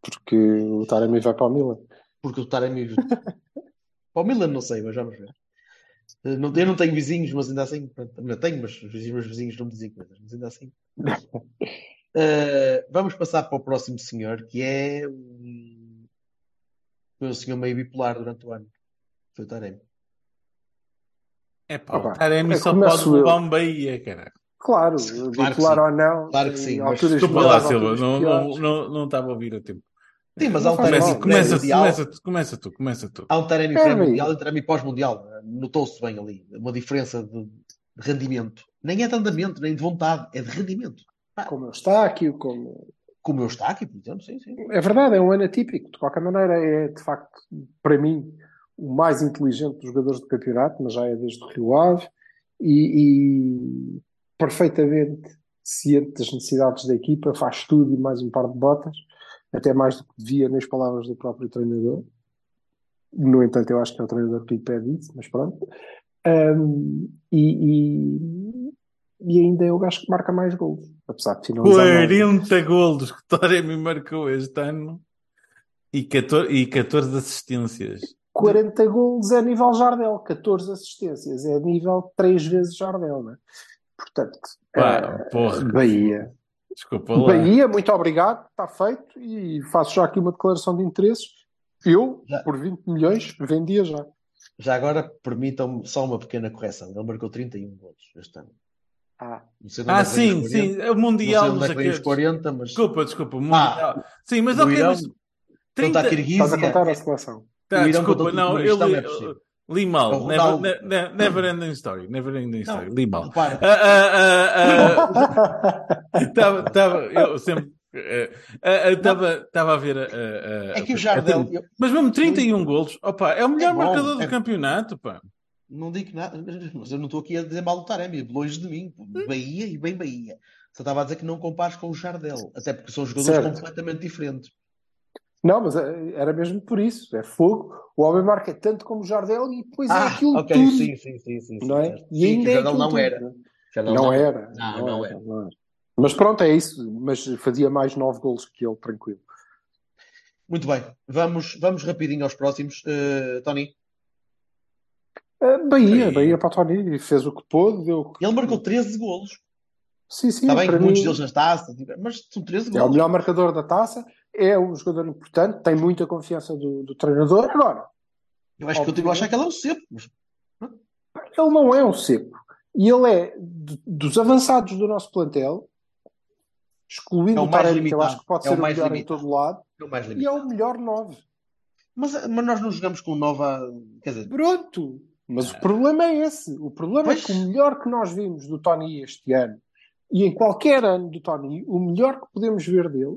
Porque o Taremi vai para o Milan. Porque o Taremi. Para o Milan não sei, mas vamos ver. Eh, eu não tenho vizinhos, mas ainda assim. Não tenho, mas os meus vizinhos não me dizem coisas, mas ainda assim. Eh, vamos passar para o próximo senhor, que é foi um senhor meio bipolar durante o ano. Foi o Taremi. É pá, Opa, o Taremi é, só pode eu. levar um Bahia, cara. Claro, Claro sim. ou não, Claro que sim, mas Desculpa lá, Silva, não, não, não, não estava a ouvir a tempo. Sim, mas há um Taremi. Começa, começa, pré-mundial. começa, tu, começa tu, começa tu. Há um Taremi É, pré-mundial e um Taremi pós-mundial. Notou-se bem ali. Uma diferença de rendimento. Nem é de andamento, nem de vontade, é de rendimento. Como eu está aqui, como Como eu está aqui, por exemplo, sim, sim. É verdade, é um ano atípico. De qualquer maneira, é de facto, para mim, o mais inteligente dos jogadores do campeonato, mas já é desde o Rio Ave e, e perfeitamente ciente das necessidades da equipa, faz tudo e mais um par de botas, até mais do que devia nas palavras do próprio treinador. No entanto, eu acho que é o treinador que lhe pede isso, mas pronto. Um, e, e, e ainda é o gajo que marca mais gols, apesar de finalizar mal. 40 golos que o Taremi marcou este ano e 14, e 14 assistências. 40 golos é nível Jardel, 14 assistências é nível 3 vezes Jardel, não é? Portanto, Pá, porra. Bahia. Desculpa lá. Bahia, muito obrigado, está feito e faço já aqui uma declaração de interesses. Eu, Já. por 20 milhões, vendia já. Já agora, permitam-me só uma pequena correção. Ele marcou 31 gols este ano. Ah, Ah, é sim, os 40, sim. O Não sei Mundial, é sei que vem o os quê. 40, mas Desculpa, desculpa. o Ah, Mundial. Sim, mas ok, Irão, mas então 30... está a Kirguísia. estás a contar a seleção. Tá, desculpa, não, eu li, é li É mal. Never, Ronaldo. ne- ne- never ending story. Never ending story. Li mal. Repara, Ah, ah, ah, ah, Estava, estava, eu sempre. Estava a ver a, a- a- é que o Jardel, eu Mas mesmo 31 golos, opa, é o melhor É bom, marcador do é- campeonato, pá. não digo nada, mas eu não estou aqui a dizer mal do Taremi, longe de mim. Bahia e bem Bahia. Só estava a dizer que não compares com o Jardel, até porque são jogadores Certo. completamente diferentes. Não, mas eh, era mesmo por isso. É fogo. O homem marca tanto como o Jardel e depois é Ah, aquilo ok, tudo. sim, sim, sim, sim, sim, não é? certo. E Sim, ainda é Jardel aquilo não tudo. era. não é? Jardel Não era. Não, não era. não era. Mas pronto, é isso. Mas fazia mais nove golos que ele, tranquilo. Muito bem, vamos, vamos rapidinho aos próximos. Eh, Tony, Eh, Bahia, Bahia. Bahia para o Tony. Fez o que pôde. Deu ele marcou 13 golos. Sim, sim. Está bem que muitos mim, deles nas taças, mas são 13 é o golos. melhor marcador da taça. É um jogador importante. Tem muita confiança do, do treinador. Agora, Eu acho que continuo a achar que ele é um cepo. mas- ele não é um seco. E ele é dos avançados do nosso plantel, excluindo É o o Taremi, que eu limitado. acho que pode É o ser o mais melhor em limitado. todo lado, É o mais e é limitado. o melhor nove. Mas, mas nós não jogamos com nova. Quer dizer, Pronto. Mas o problema é esse. O problema Pois. é que o melhor que nós vimos do Tony este ano, e em qualquer ano do Tony, o melhor que podemos ver dele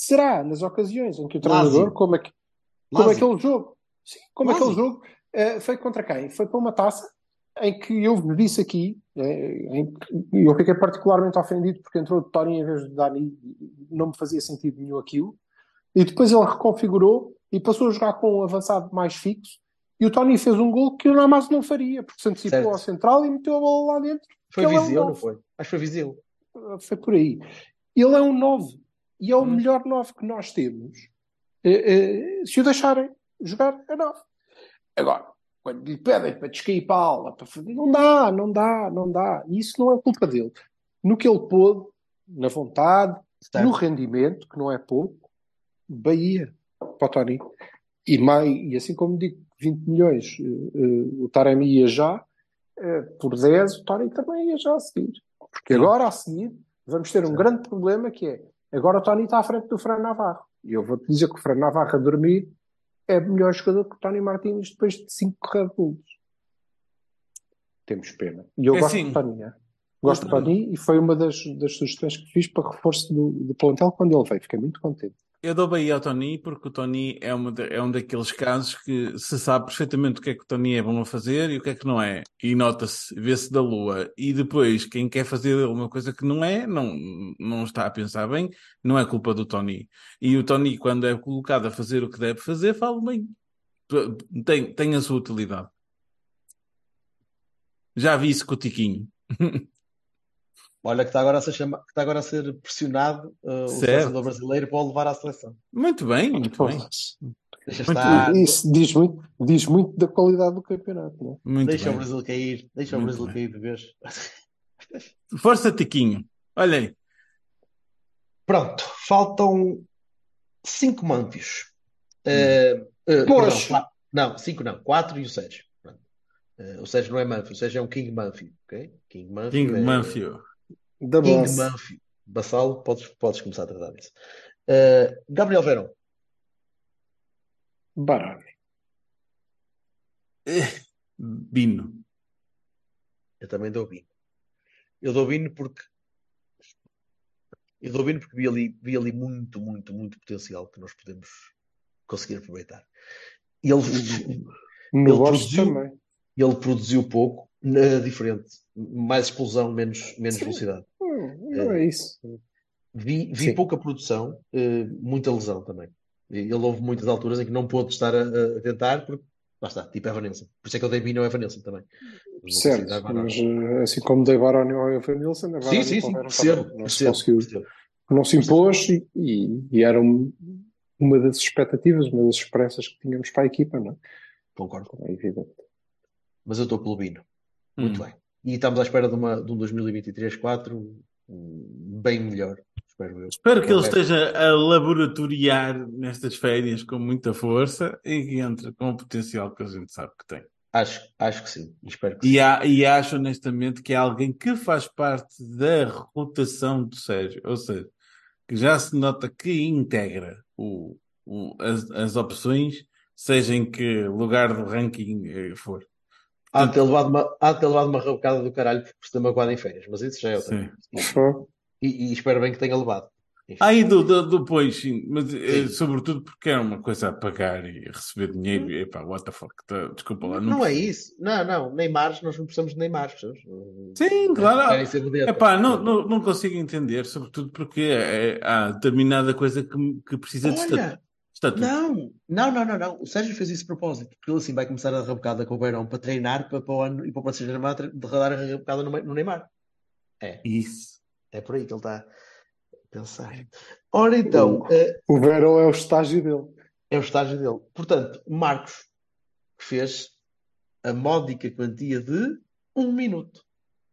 será nas ocasiões em que o treinador, Lásio. como, aque- como Lásio. aquele jogo, sim, como Lásio. aquele jogo, eh, foi contra quem? Foi para uma taça em que eu vos disse aqui, eh, em que eu fiquei particularmente ofendido porque entrou o Tony em vez de Dani, não me fazia sentido nenhum aquilo, e depois ele reconfigurou e passou a jogar com um avançado mais fixo, e o Tony fez um gol que o Namazo não faria, porque se antecipou Certo. ao central e meteu a bola lá dentro. foi Ele é um não foi? Acho que foi Viseu. Foi por aí. Ele é um 9 e é o Hum. melhor 9 que nós temos. Eh, eh, se o deixarem jogar, é 9. Agora, quando lhe pedem para descair para a aula, para fazer, não dá, não dá, não dá. E isso não é culpa dele. No que ele pôde, na vontade, Certo. no rendimento, que não é pouco, Bahia para o Tony. E, mais, e assim como digo, 20 milhões, eh, eh, o Taremi ia já, eh, por 10, o Tony também ia já a seguir. Porque Sim. agora a seguir vamos ter um Certo. grande problema que é agora o Tony está à frente do Fran Navarro. E eu vou-te dizer que o Fran Navarro a dormir é melhor jogador que o Tony Martins depois de 5 Red Bulls. Temos pena. E eu É gosto assim, do Tony. é. Gosto do Tony e foi uma das, das sugestões que fiz para reforço do, do plantel quando ele veio. Fiquei muito contente. Eu dou Bahia ao Tony porque o Tony é, uma é um daqueles casos que se sabe perfeitamente o que é que o Tony é bom a fazer e o que é que não é. E nota-se, vê-se da lua. E depois, quem quer fazer uma coisa que não é, não, não está a pensar bem, não é culpa do Tony. E o Tony, quando é colocado a fazer o que deve fazer, fala bem. Tem, tem a sua utilidade. Já vi isso com o Tiquinho. Olha que está agora a ser, chama... que está agora a ser pressionado uh, o selecionador brasileiro para o levar à seleção. Muito bem, muito bem. Deixa Muito estar, Isso diz muito, diz muito da qualidade do campeonato. Não é? Muito deixa o bem. Brasil cair, deixa o Muito Brasil bem. cair de vez. Força, Tiquinho. Olha aí. Pronto, faltam cinco manfios. Uh, uh, Pois. quatro- não, cinco não, quatro e o Sérgio. Uh, o Sérgio não é Manfio, o Sérgio é um King Manfio, ok? King Manfio King é- Manfio. Da King boss. Manfio. Bassalo, podes, podes começar a tratar disso. Uh, Gabriel Verão, Barani. Bino. eu também dou Bino. Eu dou Bino porque eu dou Bino porque vi ali, vi ali muito, muito, muito potencial que nós podemos conseguir aproveitar. E ele, Ele Borges produziu- também. Ele produziu pouco, na- diferente, mais explosão, menos, menos Sim. velocidade. Hum, Não é isso. Vi, vi Sim. pouca produção, eh, muita lesão também. Ele houve muitas alturas em que não pôde estar a, a tentar, porque lá está, tipo Evanilson. Por isso é que eu dei Bino ao Evanilson também. Certo, mas eh, assim como dei Baroni ao Evan Nilsson, a Sim, sim, sim, percebo. Não se percebo, conseguiu, percebo. não se impôs e, e- e era um- uma das expectativas, uma das esperanças que tínhamos para a equipa, não é? Concordo. É evidente. Mas eu estou pelo Bino. Muito Hum. bem. E estamos à espera de, uma, de um 2023-4 hum, bem melhor. Espero eu. Espero que ele esteja a laboratoriar nestas férias com muita força e que entre com o potencial que a gente sabe que tem. Acho, acho que sim. Espero que E, sim. há- e acho honestamente que é alguém que faz parte da rotação do Sérgio, ou seja, que já se nota que integra o, o- as, as opções, seja em que lugar do ranking eh, for. Há de ter levado uma, há de ter levado uma rabocada do caralho por se ter magoado em férias, mas isso já é outra. E, e espero bem que tenha levado. Aí do, do, do pois, sim, mas eh, Sim. sobretudo porque é uma coisa a pagar e receber dinheiro, e epá, what the fuck, tá- desculpa lá. Não é isso. Não, não. Neymares, nós não precisamos de Neymar? Sim, claro. Vedeta. Epá, não, não, não consigo entender, sobretudo porque é- há determinada coisa que, que precisa de estatuto. Estatuto. não, não, não, não, não. O Sérgio fez isso de propósito, porque ele assim vai começar a rabocada com o Beirão para treinar para, para o ano e para o próximo ano de rodar a rabocada no, no Neymar. É, Isso. é por aí que ele está a pensar. Ora então, eh, O Verão é o estágio dele. é o estágio dele. Portanto, Marcos fez a módica quantia de um minuto.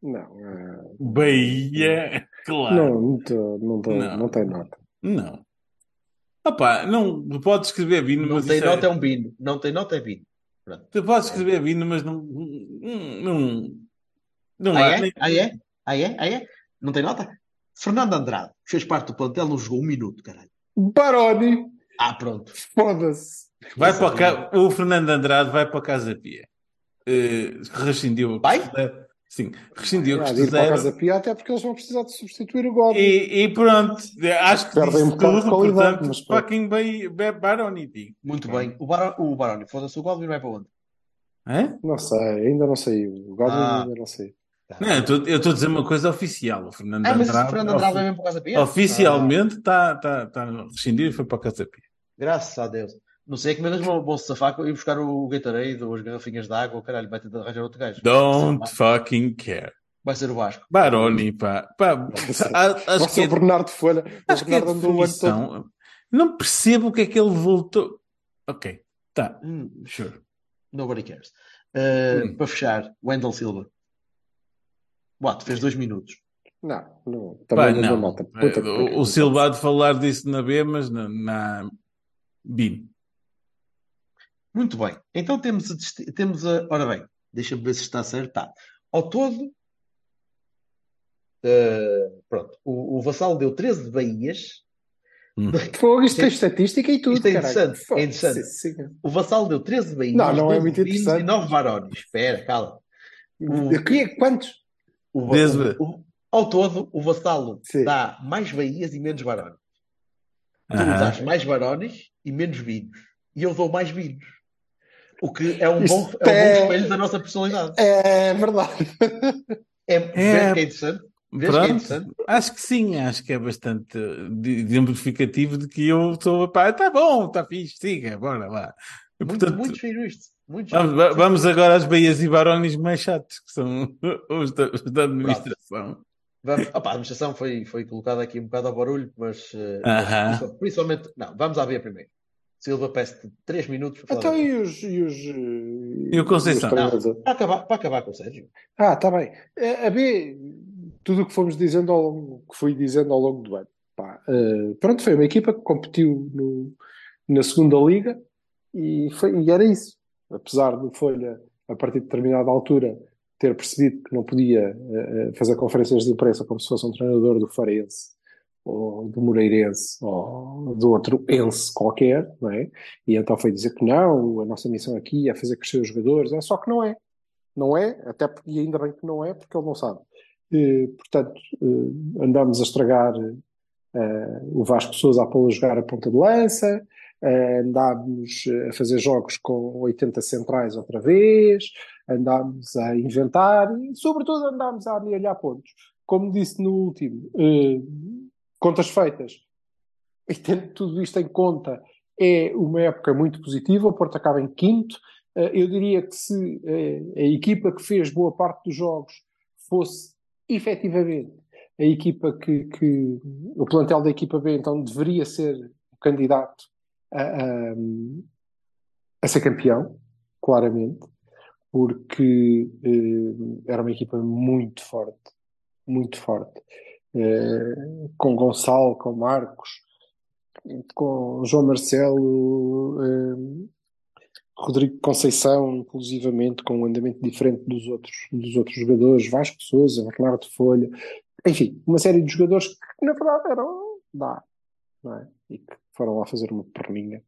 Não, é, Bahia, claro. não, não, tô- não, tô- Não. não tem nota. Não. Opá, não, pode escrever Bino, Não mas tem isso nota, é é... um bino. Não tem nota, é bino. Pronto. Tu podes escrever Bino, mas não... Não, não Ah, é? nem- Ah, é? Ah, é? Ah, é? Não tem nota? Fernando Andrade fez parte do plantel, não jogou um minuto, caralho. Baroni, Ah, pronto. foda-se. Vai para cá, o Fernando Andrade vai para a Casa Pia. Eh, rescindiu a Vai? Sim, rescindiu a Há custo zero. Casa Pia, até porque eles vão precisar de substituir o Gomes. E, e pronto, acho que Perdem um de tudo, qualidade, portanto, mas fucking Bay- Baroni, digo. Muito bem. O, Bar o Baroni, foda-se, o Godwin vai para onde? Hã? Não sei, ainda não saiu. O Godwin Ah. ainda não saiu. Não, eu estou- a dizer uma coisa oficial. O Fernando Ah, mas o Andrade, Fernando Andrade vai mesmo para a Casa Pia? oficialmente está tá, tá rescindido e foi para a Casa Pia. Ah, graças a Deus. Não sei como eles vão, vão se safar e buscar o Gatorade ou as garrafinhas de água, caralho, vai tentar arranjar outro gajo. Don't fucking care. Vai ser o Vasco. Baroni, pá. pá a- acho que ser é, o Bernardo Folha. O acho que é Bernardo ano todo. definição. Não percebo o que é que ele voltou. Ok, tá, Hum, sure. nobody cares. Uh, Hum. Para fechar, Wendell Silva. What? Fez dois minutos. Não, não. Também não dou não. nota. Puta que O- o Silva há de falar disso na B, mas na, na BIM. Muito bem. Então temos a, temos a. Ora bem, deixa-me ver se está certo. Tá. Ao todo, eh, pronto, o, o Vassal deu 13 Bahias. Fogo, isto tem estatística e tudo, Isto é interessante, é interessante. sim. O Vassal deu 13 Bahias, Não, não é 12 muito interessante. e 9 Varones. Espera, cala. O- Aqui é quantos? O, o- o- ao todo, o Vassalo Sim. dá mais Bahias e menos Varones. Tu Aham. dás mais Varones e menos Vinos. E eu dou mais Vinos. O que é um, Isto bom, é um é- bom espelho da nossa personalidade. É verdade. É, vês que é interessante? É Pronto, acho que sim, acho que é bastante exemplificativo de que eu estou, pá, tá bom, tá fixe, siga, bora lá. E, Muito, portanto, muito giro isto. Muito vamos, giro. va- vamos agora às Bahias e Barões mais chatos, que são os da, os da administração. Vamos, opa, a administração foi, foi colocada aqui um bocado ao barulho, mas eh, Aham. principal- principalmente. Não, vamos à B primeiro. Silva, peço-te 3 minutos para falar. Então, e os. E, os, E o Conceição? os? Para acabar, para acabar com o Sérgio. Ah, está bem. A a B, tudo o que fomos dizendo ao longo, que fui dizendo ao longo do ano. Pá, eh, pronto, foi uma equipa que competiu no- na segunda liga e, foi, e era isso. Apesar do Folha, a partir de determinada altura, ter percebido que não podia eh, fazer conferências de imprensa como se fosse um treinador do Farense ou do Moreirense ou do outro Ense qualquer, não é? E então foi dizer que não, a nossa missão aqui é fazer crescer os jogadores, é só que não é. Não é, até porque, e ainda bem que não é, porque ele não sabe. Eh, portanto, andamos a estragar eh, o Vasco Sousa a jogar a ponta de lança, eh, andámos a fazer jogos com 80 centrais outra vez, andámos a inventar e, sobretudo, andámos a amealhar pontos. Como disse no último, eh, contas feitas, e tendo tudo isto em conta, é uma época muito positiva. O Porto acaba em quinto. Eh, Eu diria que se eh, a equipa que fez boa parte dos jogos fosse efetivamente a equipa que, que o plantel da equipa B, então deveria ser o candidato a, a, a ser campeão, claramente, porque eh, era uma equipa muito forte, muito forte. Com Gonçalo, com Marcos, com João Marcelo, eh, Rodrigo Conceição, inclusivamente, com um andamento diferente dos outros, dos outros jogadores, Vasco Souza, Bernardo Folha, enfim, uma série de jogadores que na verdade eram dá, não é? E que foram lá fazer uma perninha.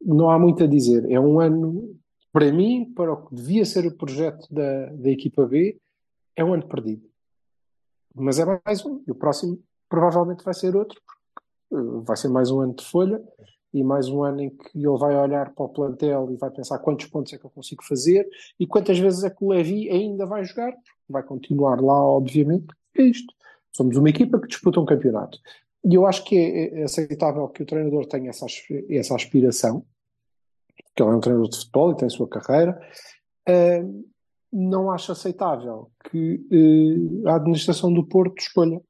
Não há muito a dizer. É um ano, para mim, para o que devia ser o projeto da, da equipa B, é um ano perdido. Mas é mais um. E o próximo provavelmente vai ser outro, porque uh, vai ser mais um ano de folha e mais um ano em que ele vai olhar para o plantel e vai pensar quantos pontos é que eu consigo fazer e quantas vezes é que o Levi ainda vai jogar, vai continuar lá, obviamente, é isto. Somos uma equipa que disputa um campeonato. E eu acho que é, é aceitável que o treinador tenha essa, essa aspiração, que ele é um treinador de futebol e tem a sua carreira. Uh, não acho aceitável que uh, a administração do Porto escolha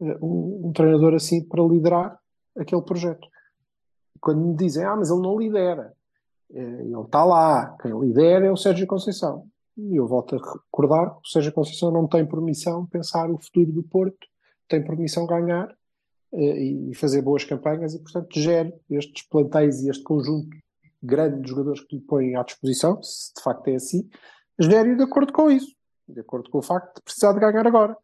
uh, um, um, treinador assim para liderar aquele projeto. Quando me dizem, ah, mas ele não lidera, ele está lá, quem lidera é o Sérgio Conceição. E eu volto a recordar que o Sérgio Conceição não tem permissão pensar o futuro do Porto, tem permissão ganhar e fazer boas campanhas e, portanto, gere estes plantéis e este conjunto grande de jogadores que lhe põem à disposição, se de facto é assim, gere de acordo com isso, de acordo com o facto de precisar de ganhar agora.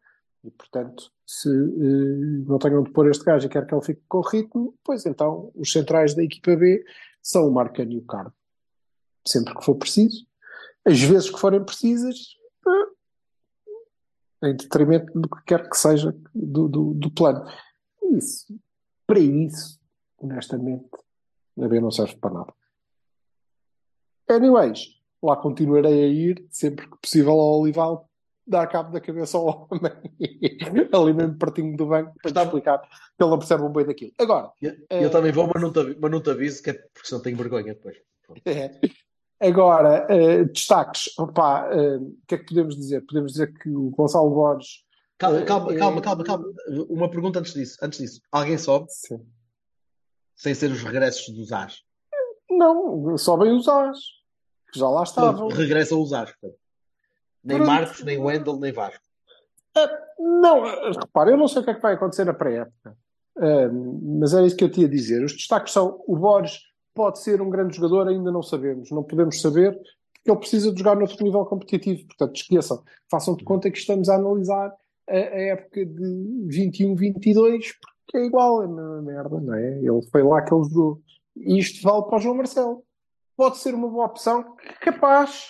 E, portanto, se uh, não tenham de pôr este gajo e quer que ele fique com ritmo, pois então os centrais da equipa B são o Marcano e o Carmo. Sempre que for preciso. As vezes que forem precisas, uh, em detrimento do que quer que seja do, do, do plano. Isso, para isso, honestamente, a B não serve para nada. Anyways, lá continuarei a ir sempre que possível ao Olival dar cabo da cabeça ao homem ali mesmo pertinho do banco para explicar que ele não percebe um bem daquilo. Agora, eu, eu também vou, mas não, te, mas não te aviso que é porque senão tenho vergonha depois. É. Agora, uh, destaques, opá, uh, o que é que podemos dizer? Podemos dizer que o Gonçalo Borges. Calma, calma, uh, calma, calma, calma. Uma pergunta antes disso. Antes disso. Alguém sobe? Sim. Sem ser os regressos dos As? Não, sobem os As que já lá estavam. Regressa a usar. Nem Pronto. Marcos, nem Wendel, nem Vasco. Uh, não, repare, eu não sei o que é que vai acontecer na pré-época. Uh, mas era isso que eu tinha a dizer. Os destaques são: o Borges pode ser um grande jogador, ainda não sabemos. Não podemos saber, porque ele precisa de jogar no outro nível competitivo. Portanto, esqueçam, façam de conta que estamos a analisar a, a época de 21-22, porque é igual, é uma merda, não é? Ele foi lá que ele jogou. E isto vale para o João Marcelo pode ser uma boa opção, capaz,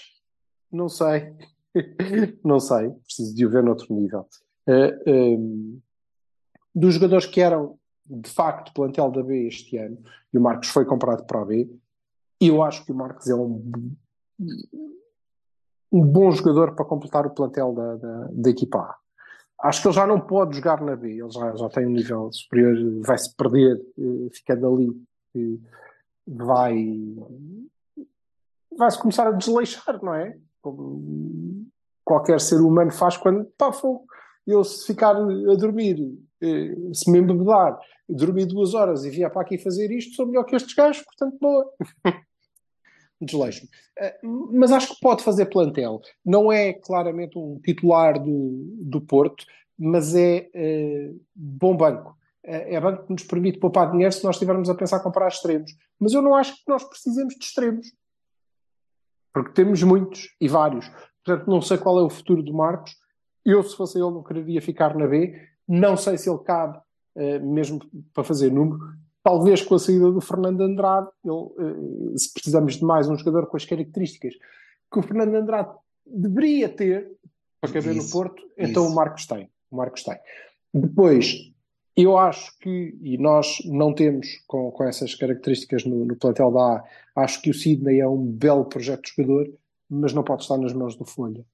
não sei, não sei, preciso de o ver noutro nível. Uh, eh, um, ehm, dos jogadores que eram de facto plantel da B este ano, e o Marcos foi comprado para a B, eu acho que o Marcos é um, um bom jogador para completar o plantel da, da, da equipa A. Acho que ele já não pode jogar na B, ele já, já tem um nível superior, vai-se perder, uh, ficando ali, uh, vai vai-se começar a desleixar, não é? Como qualquer ser humano faz quando, pá, fogo. Eu se ficar a dormir, eh, se me embebedar, dormir duas horas e vier para aqui fazer isto, sou melhor que estes gajos, portanto, boa. Desleixo. Eh, mas acho que pode fazer plantel. Não é claramente um titular do, do Porto, mas é, é bom banco. É banco que nos permite poupar dinheiro se nós estivermos a pensar comprar extremos. Mas eu não acho que nós precisemos de extremos. Porque temos muitos e vários. Portanto, não sei qual é o futuro do Marcos. Eu, se fosse ele, não quereria ficar na B. Não sei se ele cabe, uh, mesmo para fazer número. Talvez com a saída do Fernando Andrade, ele, uh, se precisamos de mais um jogador com as características que o Fernando Andrade deveria ter para caber no Porto, então isso. o Marcos tem. O Marcos tem. Depois, eu acho que, e nós não temos com, com essas características no, no plantel da A, acho que o Sidney é um belo projeto de jogador, mas não pode estar nas mãos do Folha.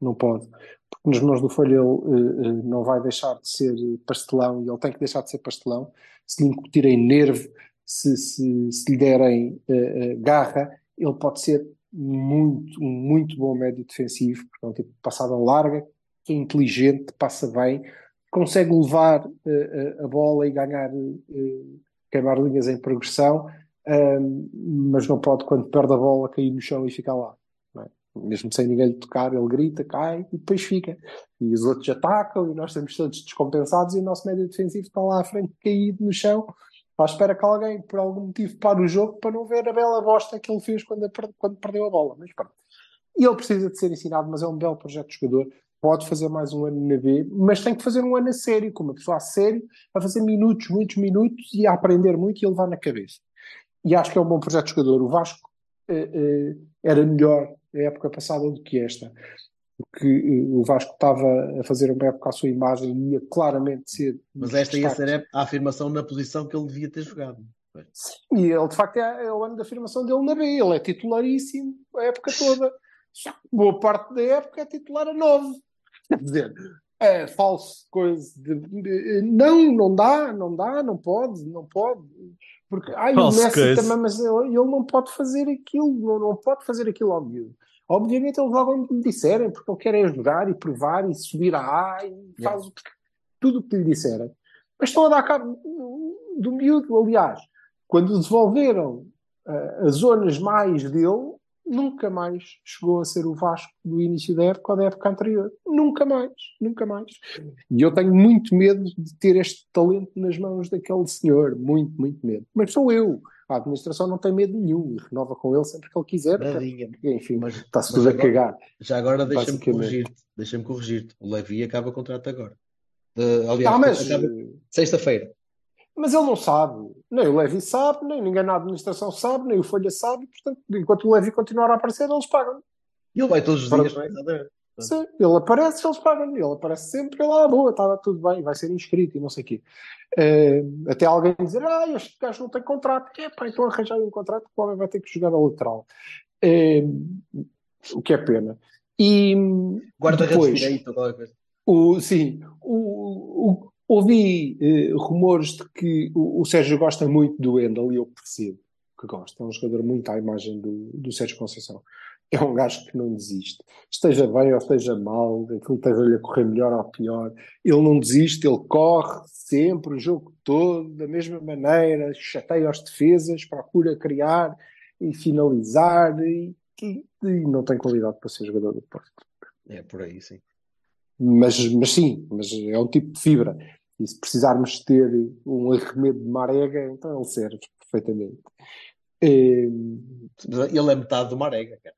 Não pode. Porque nas mãos do Folha ele uh, uh, não vai deixar de ser pastelão e ele tem que deixar de ser pastelão. Se lhe incutirem nervo, se, se, se lhe derem uh, garra, ele pode ser muito, um muito bom médio defensivo, é um tipo de passada larga, que é inteligente, passa bem consegue levar uh, a bola e ganhar, uh, queimar linhas em progressão, mas não pode, quando perde a bola, cair no chão e ficar lá. É? Mesmo sem ninguém lhe tocar, ele grita, cai e depois fica. E os outros atacam e nós estamos todos descompensados e o nosso médio defensivo está lá à frente caído no chão à espera que alguém, por algum motivo, pare o jogo para não ver a bela bosta que ele fez quando, quando perdeu a bola. Mas pronto. E ele precisa de ser ensinado, mas é um belo projeto de jogador. Pode fazer mais um ano na B, mas tem que fazer um ano a sério, com uma pessoa a sério, a fazer minutos, muitos minutos e a aprender muito e a levar na cabeça. E acho que é um bom projeto de jogador. O Vasco eh, eh, era melhor na época passada do que esta. Porque eh, o Vasco estava a fazer uma época à sua imagem e ia claramente ser. Mas esta ia ser a afirmação na posição que ele devia ter jogado. Sim, e ele de facto é, é o ano da afirmação dele na B. Ele é titularíssimo a época toda. Boa parte da época é titular a 9. Quer dizer, é falso coisa. De, não, não dá, não dá, não pode, não pode. Porque ai, o Messi também, mas ele, ele, não pode fazer aquilo, não, não pode fazer aquilo ao miúdo. Obviamente eles logo lhe disserem, porque ele quer ajudar e provar e subir a A e faz yeah. tudo o que lhe disserem. Mas estão a dar cabo do miúdo, aliás. Quando devolveram uh, as zonas mais dele, nunca mais chegou a ser o Vasco do início da época ou da época anterior. Nunca mais, nunca mais. E eu tenho muito medo de ter este talento nas mãos daquele senhor. Muito, muito medo. Mas sou eu. A administração não tem medo nenhum e renova com ele sempre que ele quiser. Nadinha. Enfim, está-se tudo agora, a cagar. Já agora deixa-me corrigir-te. Deixa-me corrigir-te. O Levi acaba o contrato agora. De, aliás, não, mas... sexta-feira. Mas ele não sabe. Nem o Levi sabe, nem ninguém na administração sabe, nem o Folha sabe. Portanto, enquanto o Levi continuar a aparecer, eles pagam. E ele vai todos os dias, não é? Sim, ele aparece, eles pagam. Ele aparece sempre, ele, ah, boa, está tudo bem, vai ser inscrito e não sei o quê. Uh, até alguém dizer, ah, este gajo não tem contrato. É, pá, então arranjar um contrato o homem vai ter que jogar a lateral. Uh, o que é pena. E guarda-redes direito, qualquer coisa. O, sim, o, o, ouvi uh, rumores de que o, o, Sérgio gosta muito do Wendel e eu percebo que gosta. É um jogador muito à imagem do, do Sérgio Conceição é um gajo que não desiste. Esteja bem ou esteja mal, aquilo esteja-lhe a correr melhor ou pior, ele não desiste, ele corre sempre o jogo todo, da mesma maneira, chateia as defesas, procura criar e finalizar e, e, e, não tem qualidade para ser jogador do Porto. É por aí, sim. Mas, mas sim, mas é um tipo de fibra. E se precisarmos ter um arremedo de marega, então ele serve perfeitamente. Ele é metade do marega, cara.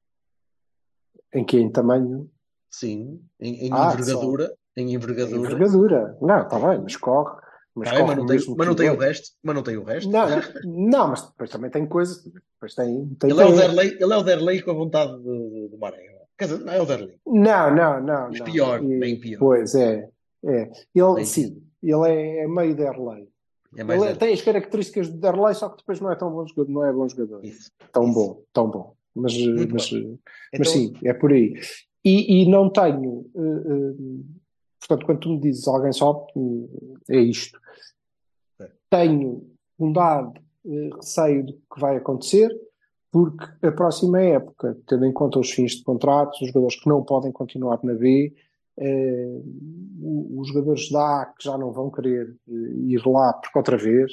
Em que? Em tamanho? Sim, em, em ah, envergadura. Só. Em envergadura. Em envergadura. Não, está bem, mas corre. Mas, corre mas, não tem, mas não tem o resto. Mas não tem o resto. Não, não mas depois também tem coisas. Depois tem, tem ele, é o Derlei, ele é o Derlei com a vontade do, do Maré. Quer dizer, não é o Derlei. Não, não, não. Mas não. pior, e, bem pior. Pois é. é. Ele, bem sim, ele é, meio Derlei. É ele é, tem as características do Derlei, só que depois não é tão bom jogador, não é bom jogador. Isso, tão isso. bom, tão bom. Mas, mas, então... mas sim, é por aí. E, e não tenho, uh, uh, portanto, quando tu me dizes alguém sobe, é isto. É. Tenho um dado uh, receio do que vai acontecer, porque a próxima época, tendo em conta os fins de contratos, os jogadores que não podem continuar na B, os jogadores da A que já não vão querer ir lá porque outra vez,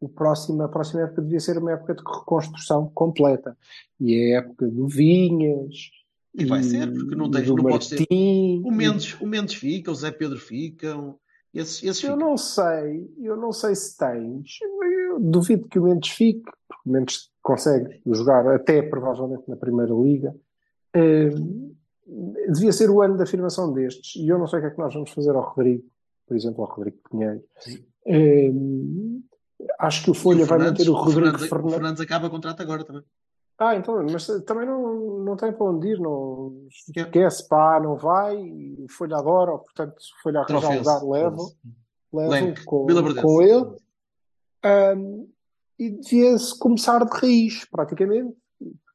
o próximo, a próxima época devia ser uma época de reconstrução completa. E é a época do Vinhas. E vai ser, porque não, tens, não ser. O Mendes, o Mendes fica, o Zé Pedro ficam. Esses, esses eu não sei, eu não sei se tens. Eu duvido que o Mendes fique, porque o Mendes consegue jogar até provavelmente na Primeira Liga. Uh, devia ser o ano da afirmação destes. E eu não sei o que é que nós vamos fazer ao Rodrigo, por exemplo, ao Rodrigo Pinheiro. Uh, Acho que o Folha o vai manter o Rodrigo Fernandes. Fernandes. O Fernandes acaba o contrato agora também. Ah, então, mas também não, não tem para onde ir, não esquece, pá, não vai, o Folha adora, portanto, se o Folha arranjar um lugar, levam, levam com, com ele. Um, e devia-se começar de raiz, praticamente,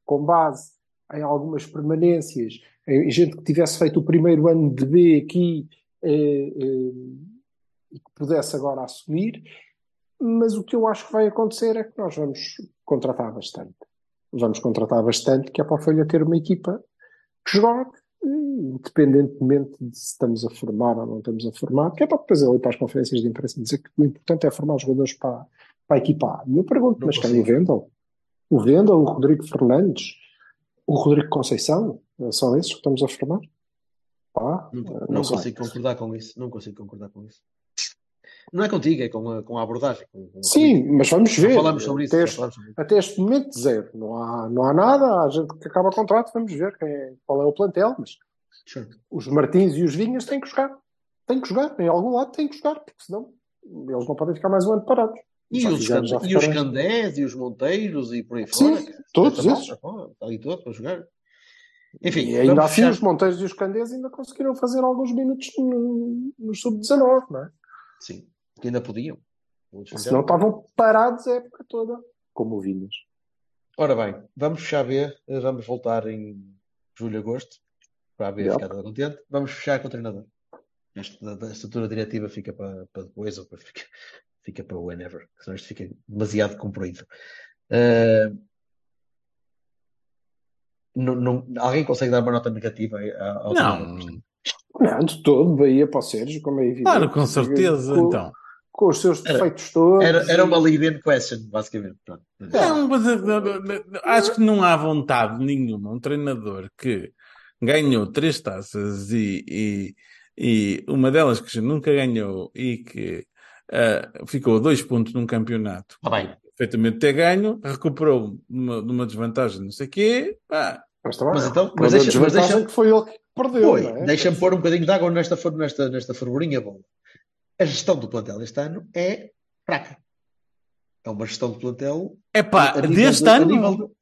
com base em algumas permanências, em gente que tivesse feito o primeiro ano de B aqui eh, eh, e que pudesse agora assumir, mas o que eu acho que vai acontecer é que nós vamos contratar bastante. Vamos contratar bastante, que é para a Folha ter uma equipa que jogue, independentemente de se estamos a formar ou não estamos a formar, que é para depois ali para as conferências de imprensa dizer que o importante é formar os jogadores para, para a equipa A. E eu pergunto, não mas quem o Vendel? O Vendel, o Rodrigo Fernandes, O Rodrigo Conceição, são esses que estamos a formar? Pá, Não, não não sei. consigo concordar com isso. Não consigo concordar com isso. Não é contigo, é com a, com a abordagem. com- com a Sim, mas vamos ver. falámos sobre isso. Este, sobre isso. até este momento, zero. Não há, não há nada. Há gente que acaba o contrato, vamos ver quem é- qual é o plantel. Mas Sure. os Martins e os Vinhas têm que jogar. Têm que jogar. Em algum lado têm que jogar, porque senão eles não podem ficar mais um ano parados. E os, e os Candés e os Monteiros e por aí Sim, fora. cara. todos esses. ali todo para jogar. Enfim, E ainda assim, os Monteiros e os Candês ainda conseguiram fazer alguns minutos no, no sub-19, não é? Sim, que ainda podiam. Defender. Senão estavam parados a época toda, como o Vinhas. Ora bem, vamos fechar a B, vamos voltar em julho, agosto, para a B Yep. ficar toda contente. Vamos fechar com o treinador. Esta, da estrutura diretiva fica para, para depois ou para, fica, fica para whenever, senão isto fica demasiado comprido. Eh, não, não- alguém consegue dar uma nota negativa ao Não? Não, de todo, Bahia para o Sérgio, como é evidente. claro, com certeza. Com, Então. com os seus Era- defeitos todos. Era, era uma lead-in question, basicamente. Pronto. Não, mas eh, acho que não há vontade nenhuma. Um treinador que ganhou três taças e, e, e uma delas que nunca ganhou e que eh, ficou a dois pontos num campeonato. Está bem. Perfeitamente ter ganho, recuperou de uma, de uma desvantagem, não sei o quê. Pá, Mas, também, Mas então- mas deixa- mas deixa- que foi ele que perdeu. É? deixa-me pôr um bocadinho de água nesta, nesta, nesta fervorinha boa. A gestão do plantel este ano é fraca. É uma gestão de plantel é pá, deste ano, nível de-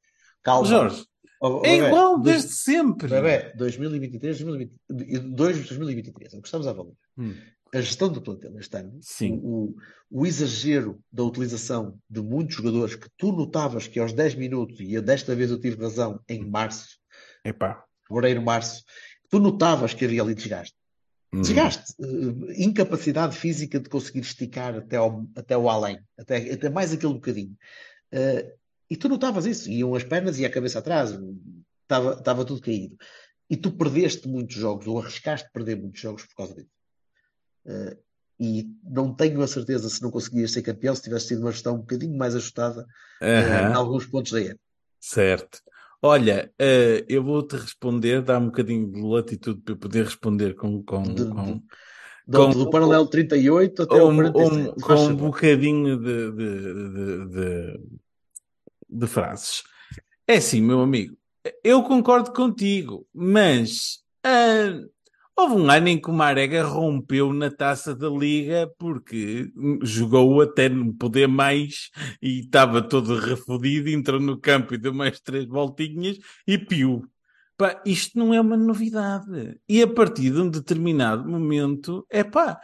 Calma. Jorge, Oh, oh, é bebé, igual dois- desde sempre. Bebé, 2023, 2022, 2023, é o que estamos a avaliar. Hum, A gestão do plantel este ano, Sim. o, o exagero da utilização de muitos jogadores que tu notavas que aos 10 minutos, e eu desta vez eu tive razão, em março, É pá. fevereiro, março, tu notavas que havia ali desgaste. Hum. Desgaste, eh, incapacidade física de conseguir esticar até ao, até ao além, até, até mais aquele bocadinho. Eh, e tu notavas isso, iam as pernas e a cabeça atrás, estava, estava tudo caído. E tu perdeste muitos jogos, ou arriscaste perder muitos jogos por causa disso. Eh, e não tenho a certeza se não conseguias ser campeão se tivesse tido uma gestão um bocadinho mais ajustada eh, em alguns pontos da época. Certo. Olha, eh, eu vou-te responder, dá um bocadinho de latitude para eu poder responder com, com, De- com, Do, Com- do paralelo 38 até um, o 47. um- com um bocadinho de, de, de, de- frases. É assim, meu amigo, eu concordo contigo, mas ah, houve um ano em que o Marega rompeu na taça da Liga porque jogou até não poder mais e estava todo refodido, entrou no campo e deu mais três voltinhas e piu. Pá, isto não é uma novidade. E a partir de um determinado momento, é pá,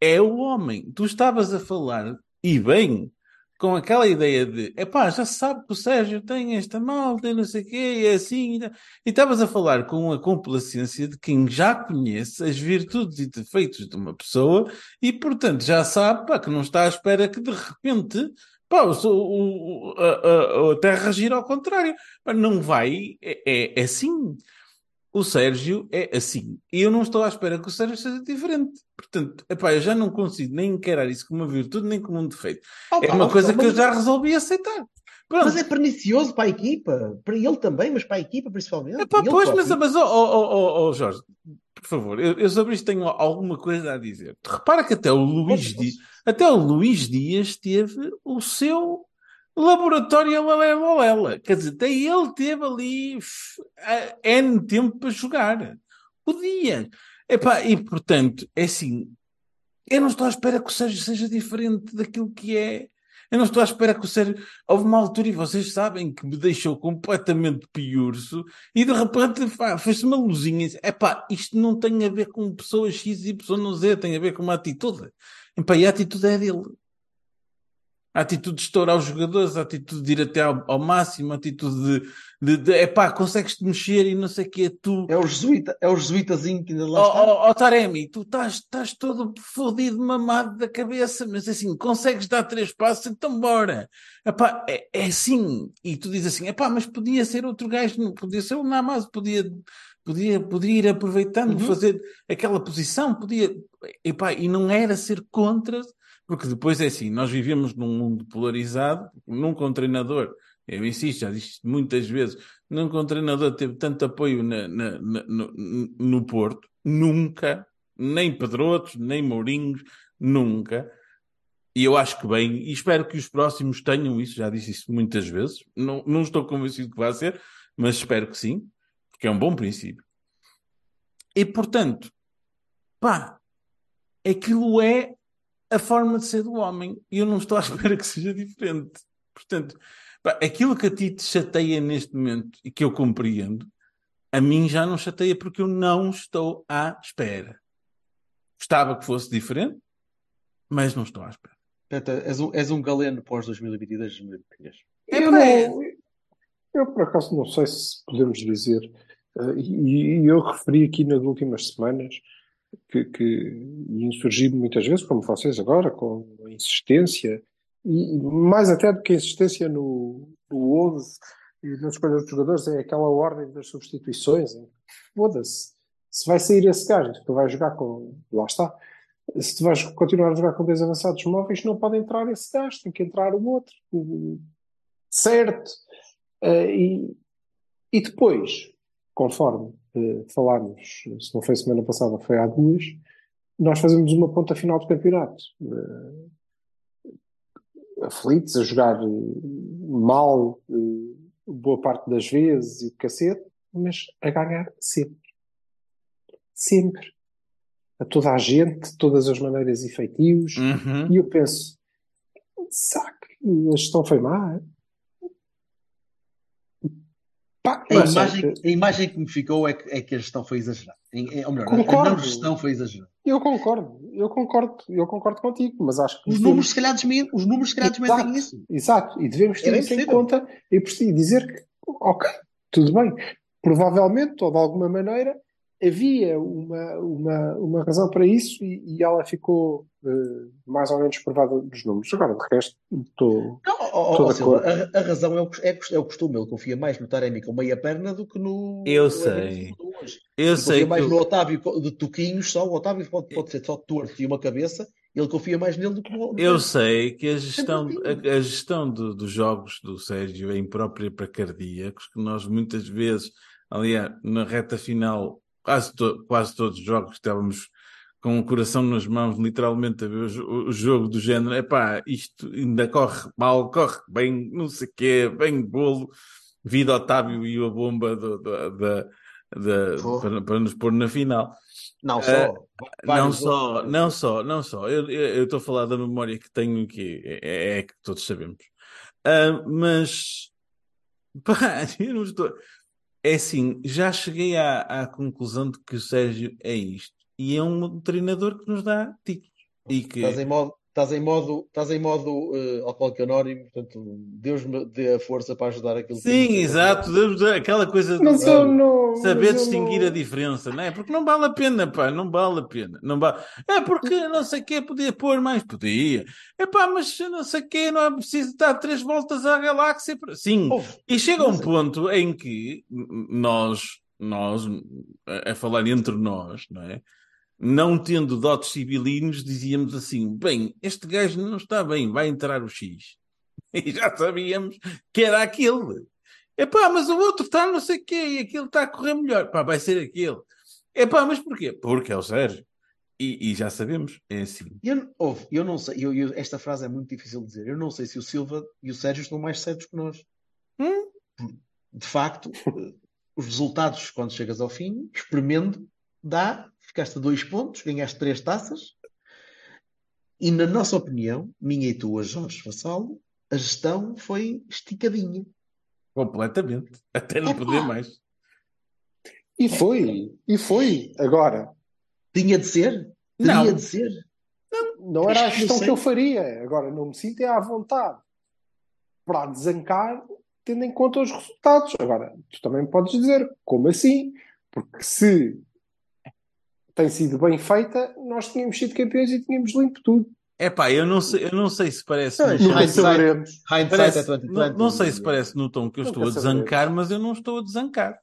é o homem. Tu estavas a falar, e bem, com aquela ideia de, é pá, já sabe que o Sérgio tem esta malta e não sei o quê, é assim. E estavas a falar com a complacência de quem já conhece as virtudes e defeitos de uma pessoa e, portanto, já sabe pá, que não está à espera que de repente. Pá, o, o, a, a- a Terra gira ao contrário. Não vai, é, é- é assim. O Sérgio é assim. E eu não estou à espera que o Sérgio seja diferente. Portanto, epá, eu já não consigo nem encarar isso como uma virtude nem como um defeito. Opa, É uma coisa que eu já resolvi aceitar. Pronto. Mas é pernicioso para a equipa, para ele também, mas para a equipa principalmente. Epá, pois, mas, mas oh, oh, oh, oh, Jorge, por favor, eu, eu sobre isto tenho alguma coisa a dizer. Repara que até o Luís, até o Luís Dias teve o seu laboratório Lalela Lela. Quer dizer, até ele teve ali a- N tempo para jogar. Podia. Epá, e portanto, é assim, eu não estou à espera que o Sérgio seja diferente daquilo que é. Eu não estou à espera que o Sérgio. Houve uma altura, e vocês sabem, que me deixou completamente piurso, e de repente fez-se uma luzinha. É isto não tem a ver com pessoas X Y, Z, tem a ver com uma atitude. Epá, e a atitude é dele. A atitude de estourar os jogadores, a atitude de ir até ao, ao máximo, a atitude de, de, de epá, consegues-te mexer e não sei o que é tu. É o jesuíta, é o jesuítazinho que ainda lá está. ó, ó, Taremi, tu estás, estás todo fodido, mamado da cabeça, mas assim, consegues dar três passos, então bora. Epá, é, é assim. E tu dizes assim, epá, mas podia ser outro gajo, podia ser o Namaz, podia, podia, podia ir aproveitando, Uhum. fazer aquela posição, podia. Epá, e não era ser contra, porque depois é assim, nós vivemos num mundo polarizado, nunca um treinador, eu insisto, já disse muitas vezes, nunca um treinador teve tanto apoio na- na- na- no, no Porto, nunca, nem Pedrotos, nem Mourinhos, nunca. E eu acho que bem, e espero que os próximos tenham isso, já disse isso muitas vezes. Não, não estou convencido que vai ser, mas espero que sim, porque é um bom princípio. E portanto, pá, aquilo é a forma de ser do homem. E eu não estou à espera que seja diferente. Portanto, pá, aquilo que a ti te chateia neste momento e que eu compreendo, a mim já não chateia porque eu não estou à espera. Gostava que fosse diferente, mas não estou à espera. Portanto, és um, és um galeno pós 2022, 2023. Eu, não, eu, por acaso, não sei se podemos dizer, eh, e, e eu referi aqui nas últimas semanas que, que insurgi muitas vezes, como vocês agora, com a insistência, e mais até do que a insistência no, no 11 e nas escolhas dos jogadores, é aquela ordem das substituições. Foda-se, se vai sair esse gajo, tu vais jogar com. Lá está. Se tu vais continuar a jogar com dois avançados móveis, não pode entrar esse gajo, tem que entrar o outro. Certo. Eh, e, e depois, conforme falámos, se não foi semana passada, foi há duas, nós fazemos uma ponta final do campeonato. Eh, aflitos, a jogar eh, mal eh, boa parte das vezes e o cacete, mas a ganhar sempre. Sempre. A toda a gente, de todas as maneiras e feitios. Uhum. E eu penso, saque, a gestão foi má. Pá, A não sei. imagem, a imagem que me ficou é que, é que a gestão foi exagerada. Em- Ou melhor, a Concordo. não gestão foi exagerada. Eu concordo, eu concordo, eu concordo contigo, mas acho que Os devemos- números, se calhar, desmen- os números, se calhar, desmentem Exato. isso. Exato, e devemos É ter bem isso em conta e preciso dizer que, ok, tudo bem. Provavelmente, ou de alguma maneira, havia uma, uma, uma razão para isso e, e ela ficou eh, mais ou menos provada nos números. Agora, de resto, estou. Não, Silva, acordo. a, a razão é o, é, o- é o costume. Ele confia mais no Taremi com meia perna do que no. Eu no sei. Hoje. Eu Ele sei confia que mais eu- no Otávio de toquinhos só. O Otávio pode, pode ser só torto e uma cabeça. Ele confia mais nele do que no. no Eu sei que a gestão, a, a gestão do- dos jogos do Sérgio é imprópria para cardíacos, que nós muitas vezes, aliás, na reta final, quase, to- quase todos os jogos estávamos com o coração nas mãos, literalmente a ver o, o jogo do género, epá, isto ainda corre mal, corre bem, não sei o quê, bem bolo, vida Otávio e a bomba do- do- da, para, para nos pôr na final. Não Ah, só. Não só, não só, não só. Eu estou a falar da memória que tenho, que é, é que todos sabemos. Ah, mas, pá, eu não estou. É assim, já cheguei à, à conclusão de que o Sérgio é isto. E é um treinador que nos dá títulos. E que, Estás em modo, estás em modo, estás em modo uh, alcoólico anónimo, portanto, Deus me dê a força para ajudar aquilo que sim, sei exato, devemos- aquela coisa de Mas eu não. saber distinguir não- a diferença, não é? Porque não vale a pena, pá, não vale a pena. Não vale... É porque não sei o que podia pôr mais, podia. É pá, mas não sei o que, não é preciso dar três voltas à galáxia. Sim, Houve. e chega um Mas é- ponto em que nós, nós, a a falar entre nós, não é? Não tendo dotes civilinos, dizíamos assim: bem, este gajo não está bem, vai entrar o X. E já sabíamos que era aquele. Epá, mas o outro está não sei o quê, e aquele está a correr melhor. Pá, vai ser aquele. Epá, mas porquê? Porque é o Sérgio. E, e já sabemos, é assim. Eu, houve, eu não sei, eu, eu- esta frase é muito difícil de dizer. Eu não sei se o Silva e o Sérgio estão mais certos que nós. Hum? De facto, os resultados, quando chegas ao fim, espremendo, dá, ficaste a dois pontos, ganhaste três taças. E na nossa opinião, minha e tua, Jorge Vassalo, a gestão foi esticadinha. Completamente. Até não Epá. poder mais. E foi, e foi. Agora, Tinha de ser? Não. Teria de ser? não era a gestão que eu faria. Agora, não me sinto é à vontade para desancar, tendo em conta os resultados. Agora, tu também podes dizer, como assim? Porque se tem sido bem feita, nós tínhamos sido campeões e tínhamos limpo tudo. Epá, eu não sei, eu não sei se parece. Nunca saberemos. Hindsight parece- é 2020. não, não sei se parece no tom que eu estou a desancar, mas eu não estou a desancar.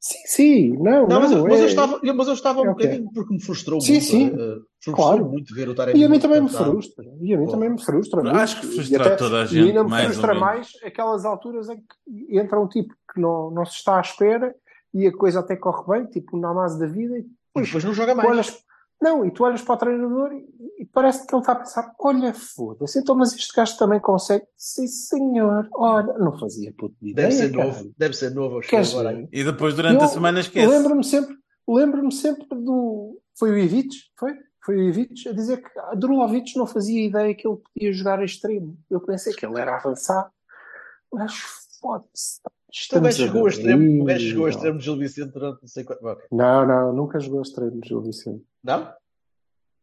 Sim, sim, não, Não, mas, eu- mas é- eu estava, mas eu estava um é o quê? bocadinho porque me frustrou Sim, muito. sim. eh, frustrou Claro. muito ver o Taremi E a mim também me cansado. frustra. E a mim Pô. também me frustra. Acho muito. que E frustra até- toda a E gente, ainda me mais frustra mais aquelas alturas em que entra um tipo que não, não se está à espera e a coisa até corre bem, tipo o namaz da vida, e E depois, depois não joga mais. olhas, não, e tu olhas para o treinador e, e parece que ele está a pensar: olha, foda-se, então, mas este gajo também consegue. Sim, senhor, olha, não fazia puto de ideia. Deve ser cara. novo. Deve ser novo. Eu Queres agora ver? E depois, durante Eu a semana, esquece. Lembro-me sempre, lembro-me sempre do. Foi o Ivic? Foi? Foi o Ivic a dizer que a Drulovic não fazia ideia que ele podia jogar a extremo. Eu pensei que ele era avançado. Mas foda-se. Então, O gajo chegou a extremo, gajo chegou a não. extremo de Gil Vicente durante não sei quanto. Ok. Não, não, nunca jogou a extremo, Gil Vicente. Não?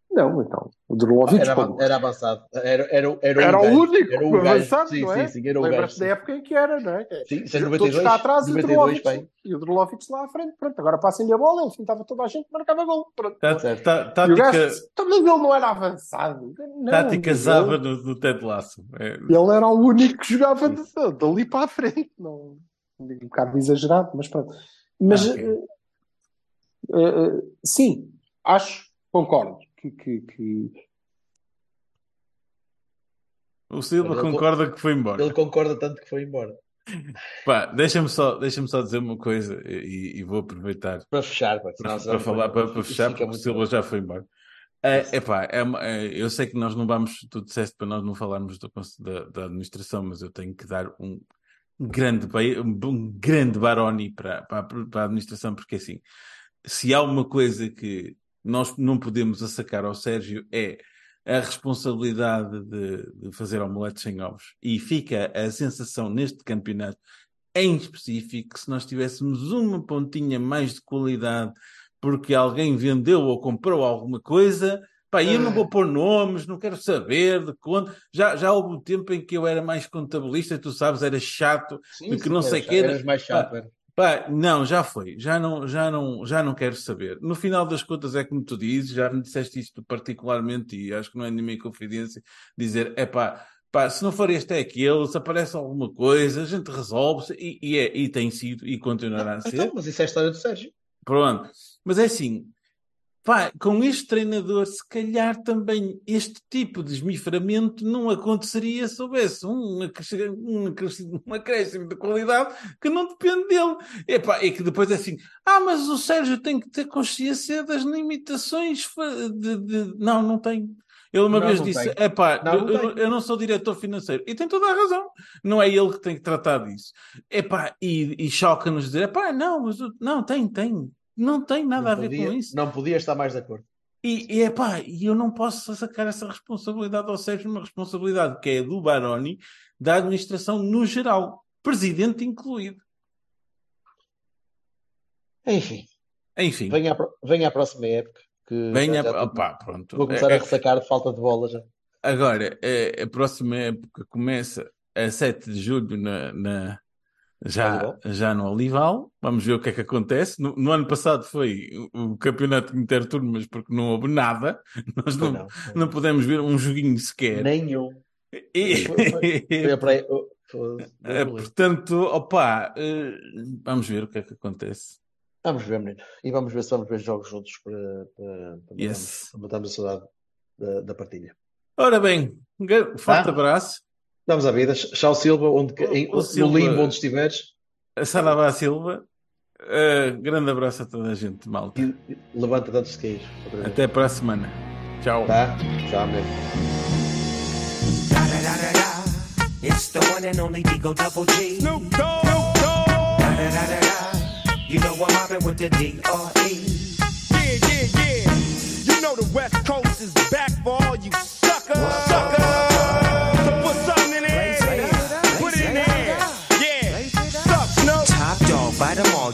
Não, então. O Drulovic, Era, era avançado. Era, era, era, Era um o gajo. único Era o gajo. avançado, Sim, não é? sim, sim. Era o gajo. Lembras-te da época em que era, não é? Sim, Todos 92. cá atrás e o 92, Drulovic, bem. e o Drulovic lá à frente. Pronto, agora passem-lhe a bola, ele fintava toda a gente, marcava gol. Pronto. Tá- Certo. tá- E o gajo, também ele não era avançado. Não, tática zava no, no Ted Lasso. É, Ele era o único que jogava de- dali para a frente. Não, um bocado exagerado, mas pronto. Mas Ah, ok. eh, eh, eh, sim, acho, concordo que, que, que- o Silva Ele- concorda que foi embora. Ele concorda tanto que foi embora. Pá, deixa-me só, deixa só dizer uma coisa e, e vou aproveitar Para fechar, pá, para, para falar, para, para fechar, porque o Silva bom. já foi embora. É, epá, é uma- é, eu sei que nós não vamos, tu disseste para nós não falarmos do da, da administração, mas eu tenho que dar um grande, um grande baroni para, para, para a administração, porque assim, se há uma coisa que nós não podemos assacar ao Sérgio é a responsabilidade de, de fazer omeletes sem ovos. E fica a sensação neste campeonato, em específico, que se nós tivéssemos uma pontinha mais de qualidade, porque alguém vendeu ou comprou alguma coisa, pá, eu não vou pôr nomes, não quero saber de quando. Já, já houve um tempo em que eu era mais contabilista, tu sabes, era chato, Sim, de que sim, não era sei chato, quê, Eras mais chato, era. Pá, não, já foi. Já não, já, não, já não quero saber. No final das contas, é como tu dizes, já me disseste isto particularmente e acho que não é minha confidência, dizer, é pá, pá, se não for este é aquele, se aparece alguma coisa, a gente resolve e, e, é, e tem sido e continuará a ser. Então, mas isso é a história do Sérgio. Pronto. Mas é assim, pá, com este treinador, se calhar também este tipo de esmiframento não aconteceria se houvesse um acrescento, um acréscimo de qualidade que não depende dele. É que depois é assim, ah, mas o Sérgio tem que ter consciência das limitações de, de- Não, não tem. Ele uma Não, vez não disse, Não, não eu, eu- não sou diretor financeiro. E tem toda a razão. Não é ele que tem que tratar disso. Epá, e, e choca-nos dizer, epá, não, mas não, tem, tem. Não tem nada Não a ver podia, com isso. não podia estar mais de acordo. E, e epá, e eu não posso sacar essa responsabilidade ao Sérgio, uma responsabilidade que é do Baroni, da administração no geral, presidente incluído. Enfim, Enfim, venha à, venha à próxima época. Que venha. já- já- opá, pronto. vou começar É- a ressacar de falta de bola já. Agora, é- a próxima época começa a 7 de julho na, na- já, já no Olival. Vamos ver o que é que acontece. No, no ano passado foi o, campeonato interturmas porque não houve nada. Nós Foi não, não. não pudemos ver um joguinho sequer. Nenhum. E- Foi- Foi praia. oh, É, portanto, opá, eh, vamos ver o que é que acontece. Vamos ver, menino. E vamos ver se vamos ver jogos juntos para, para, para Yes. matarmos- a saudade da, da partilha. Ora bem, um forte Tá. abraço. Vamos à vida. Tchau, Silva, onde, O- em- o no Silva- limbo onde estiveres. A Saravá Silva. Eh, grande abraço a toda a gente, malta. E, levanta-te antes de cair. outra vez. Até para a semana. Tchau. Tá? Tchau, mesmo. It's the one and only Digo Double G. Snoop Dogg. Da-da-da-da-da. You know I'm mobbing with the D.R.E. Yeah, yeah, yeah. You know the West Coast is back for all you suckers. Suckers.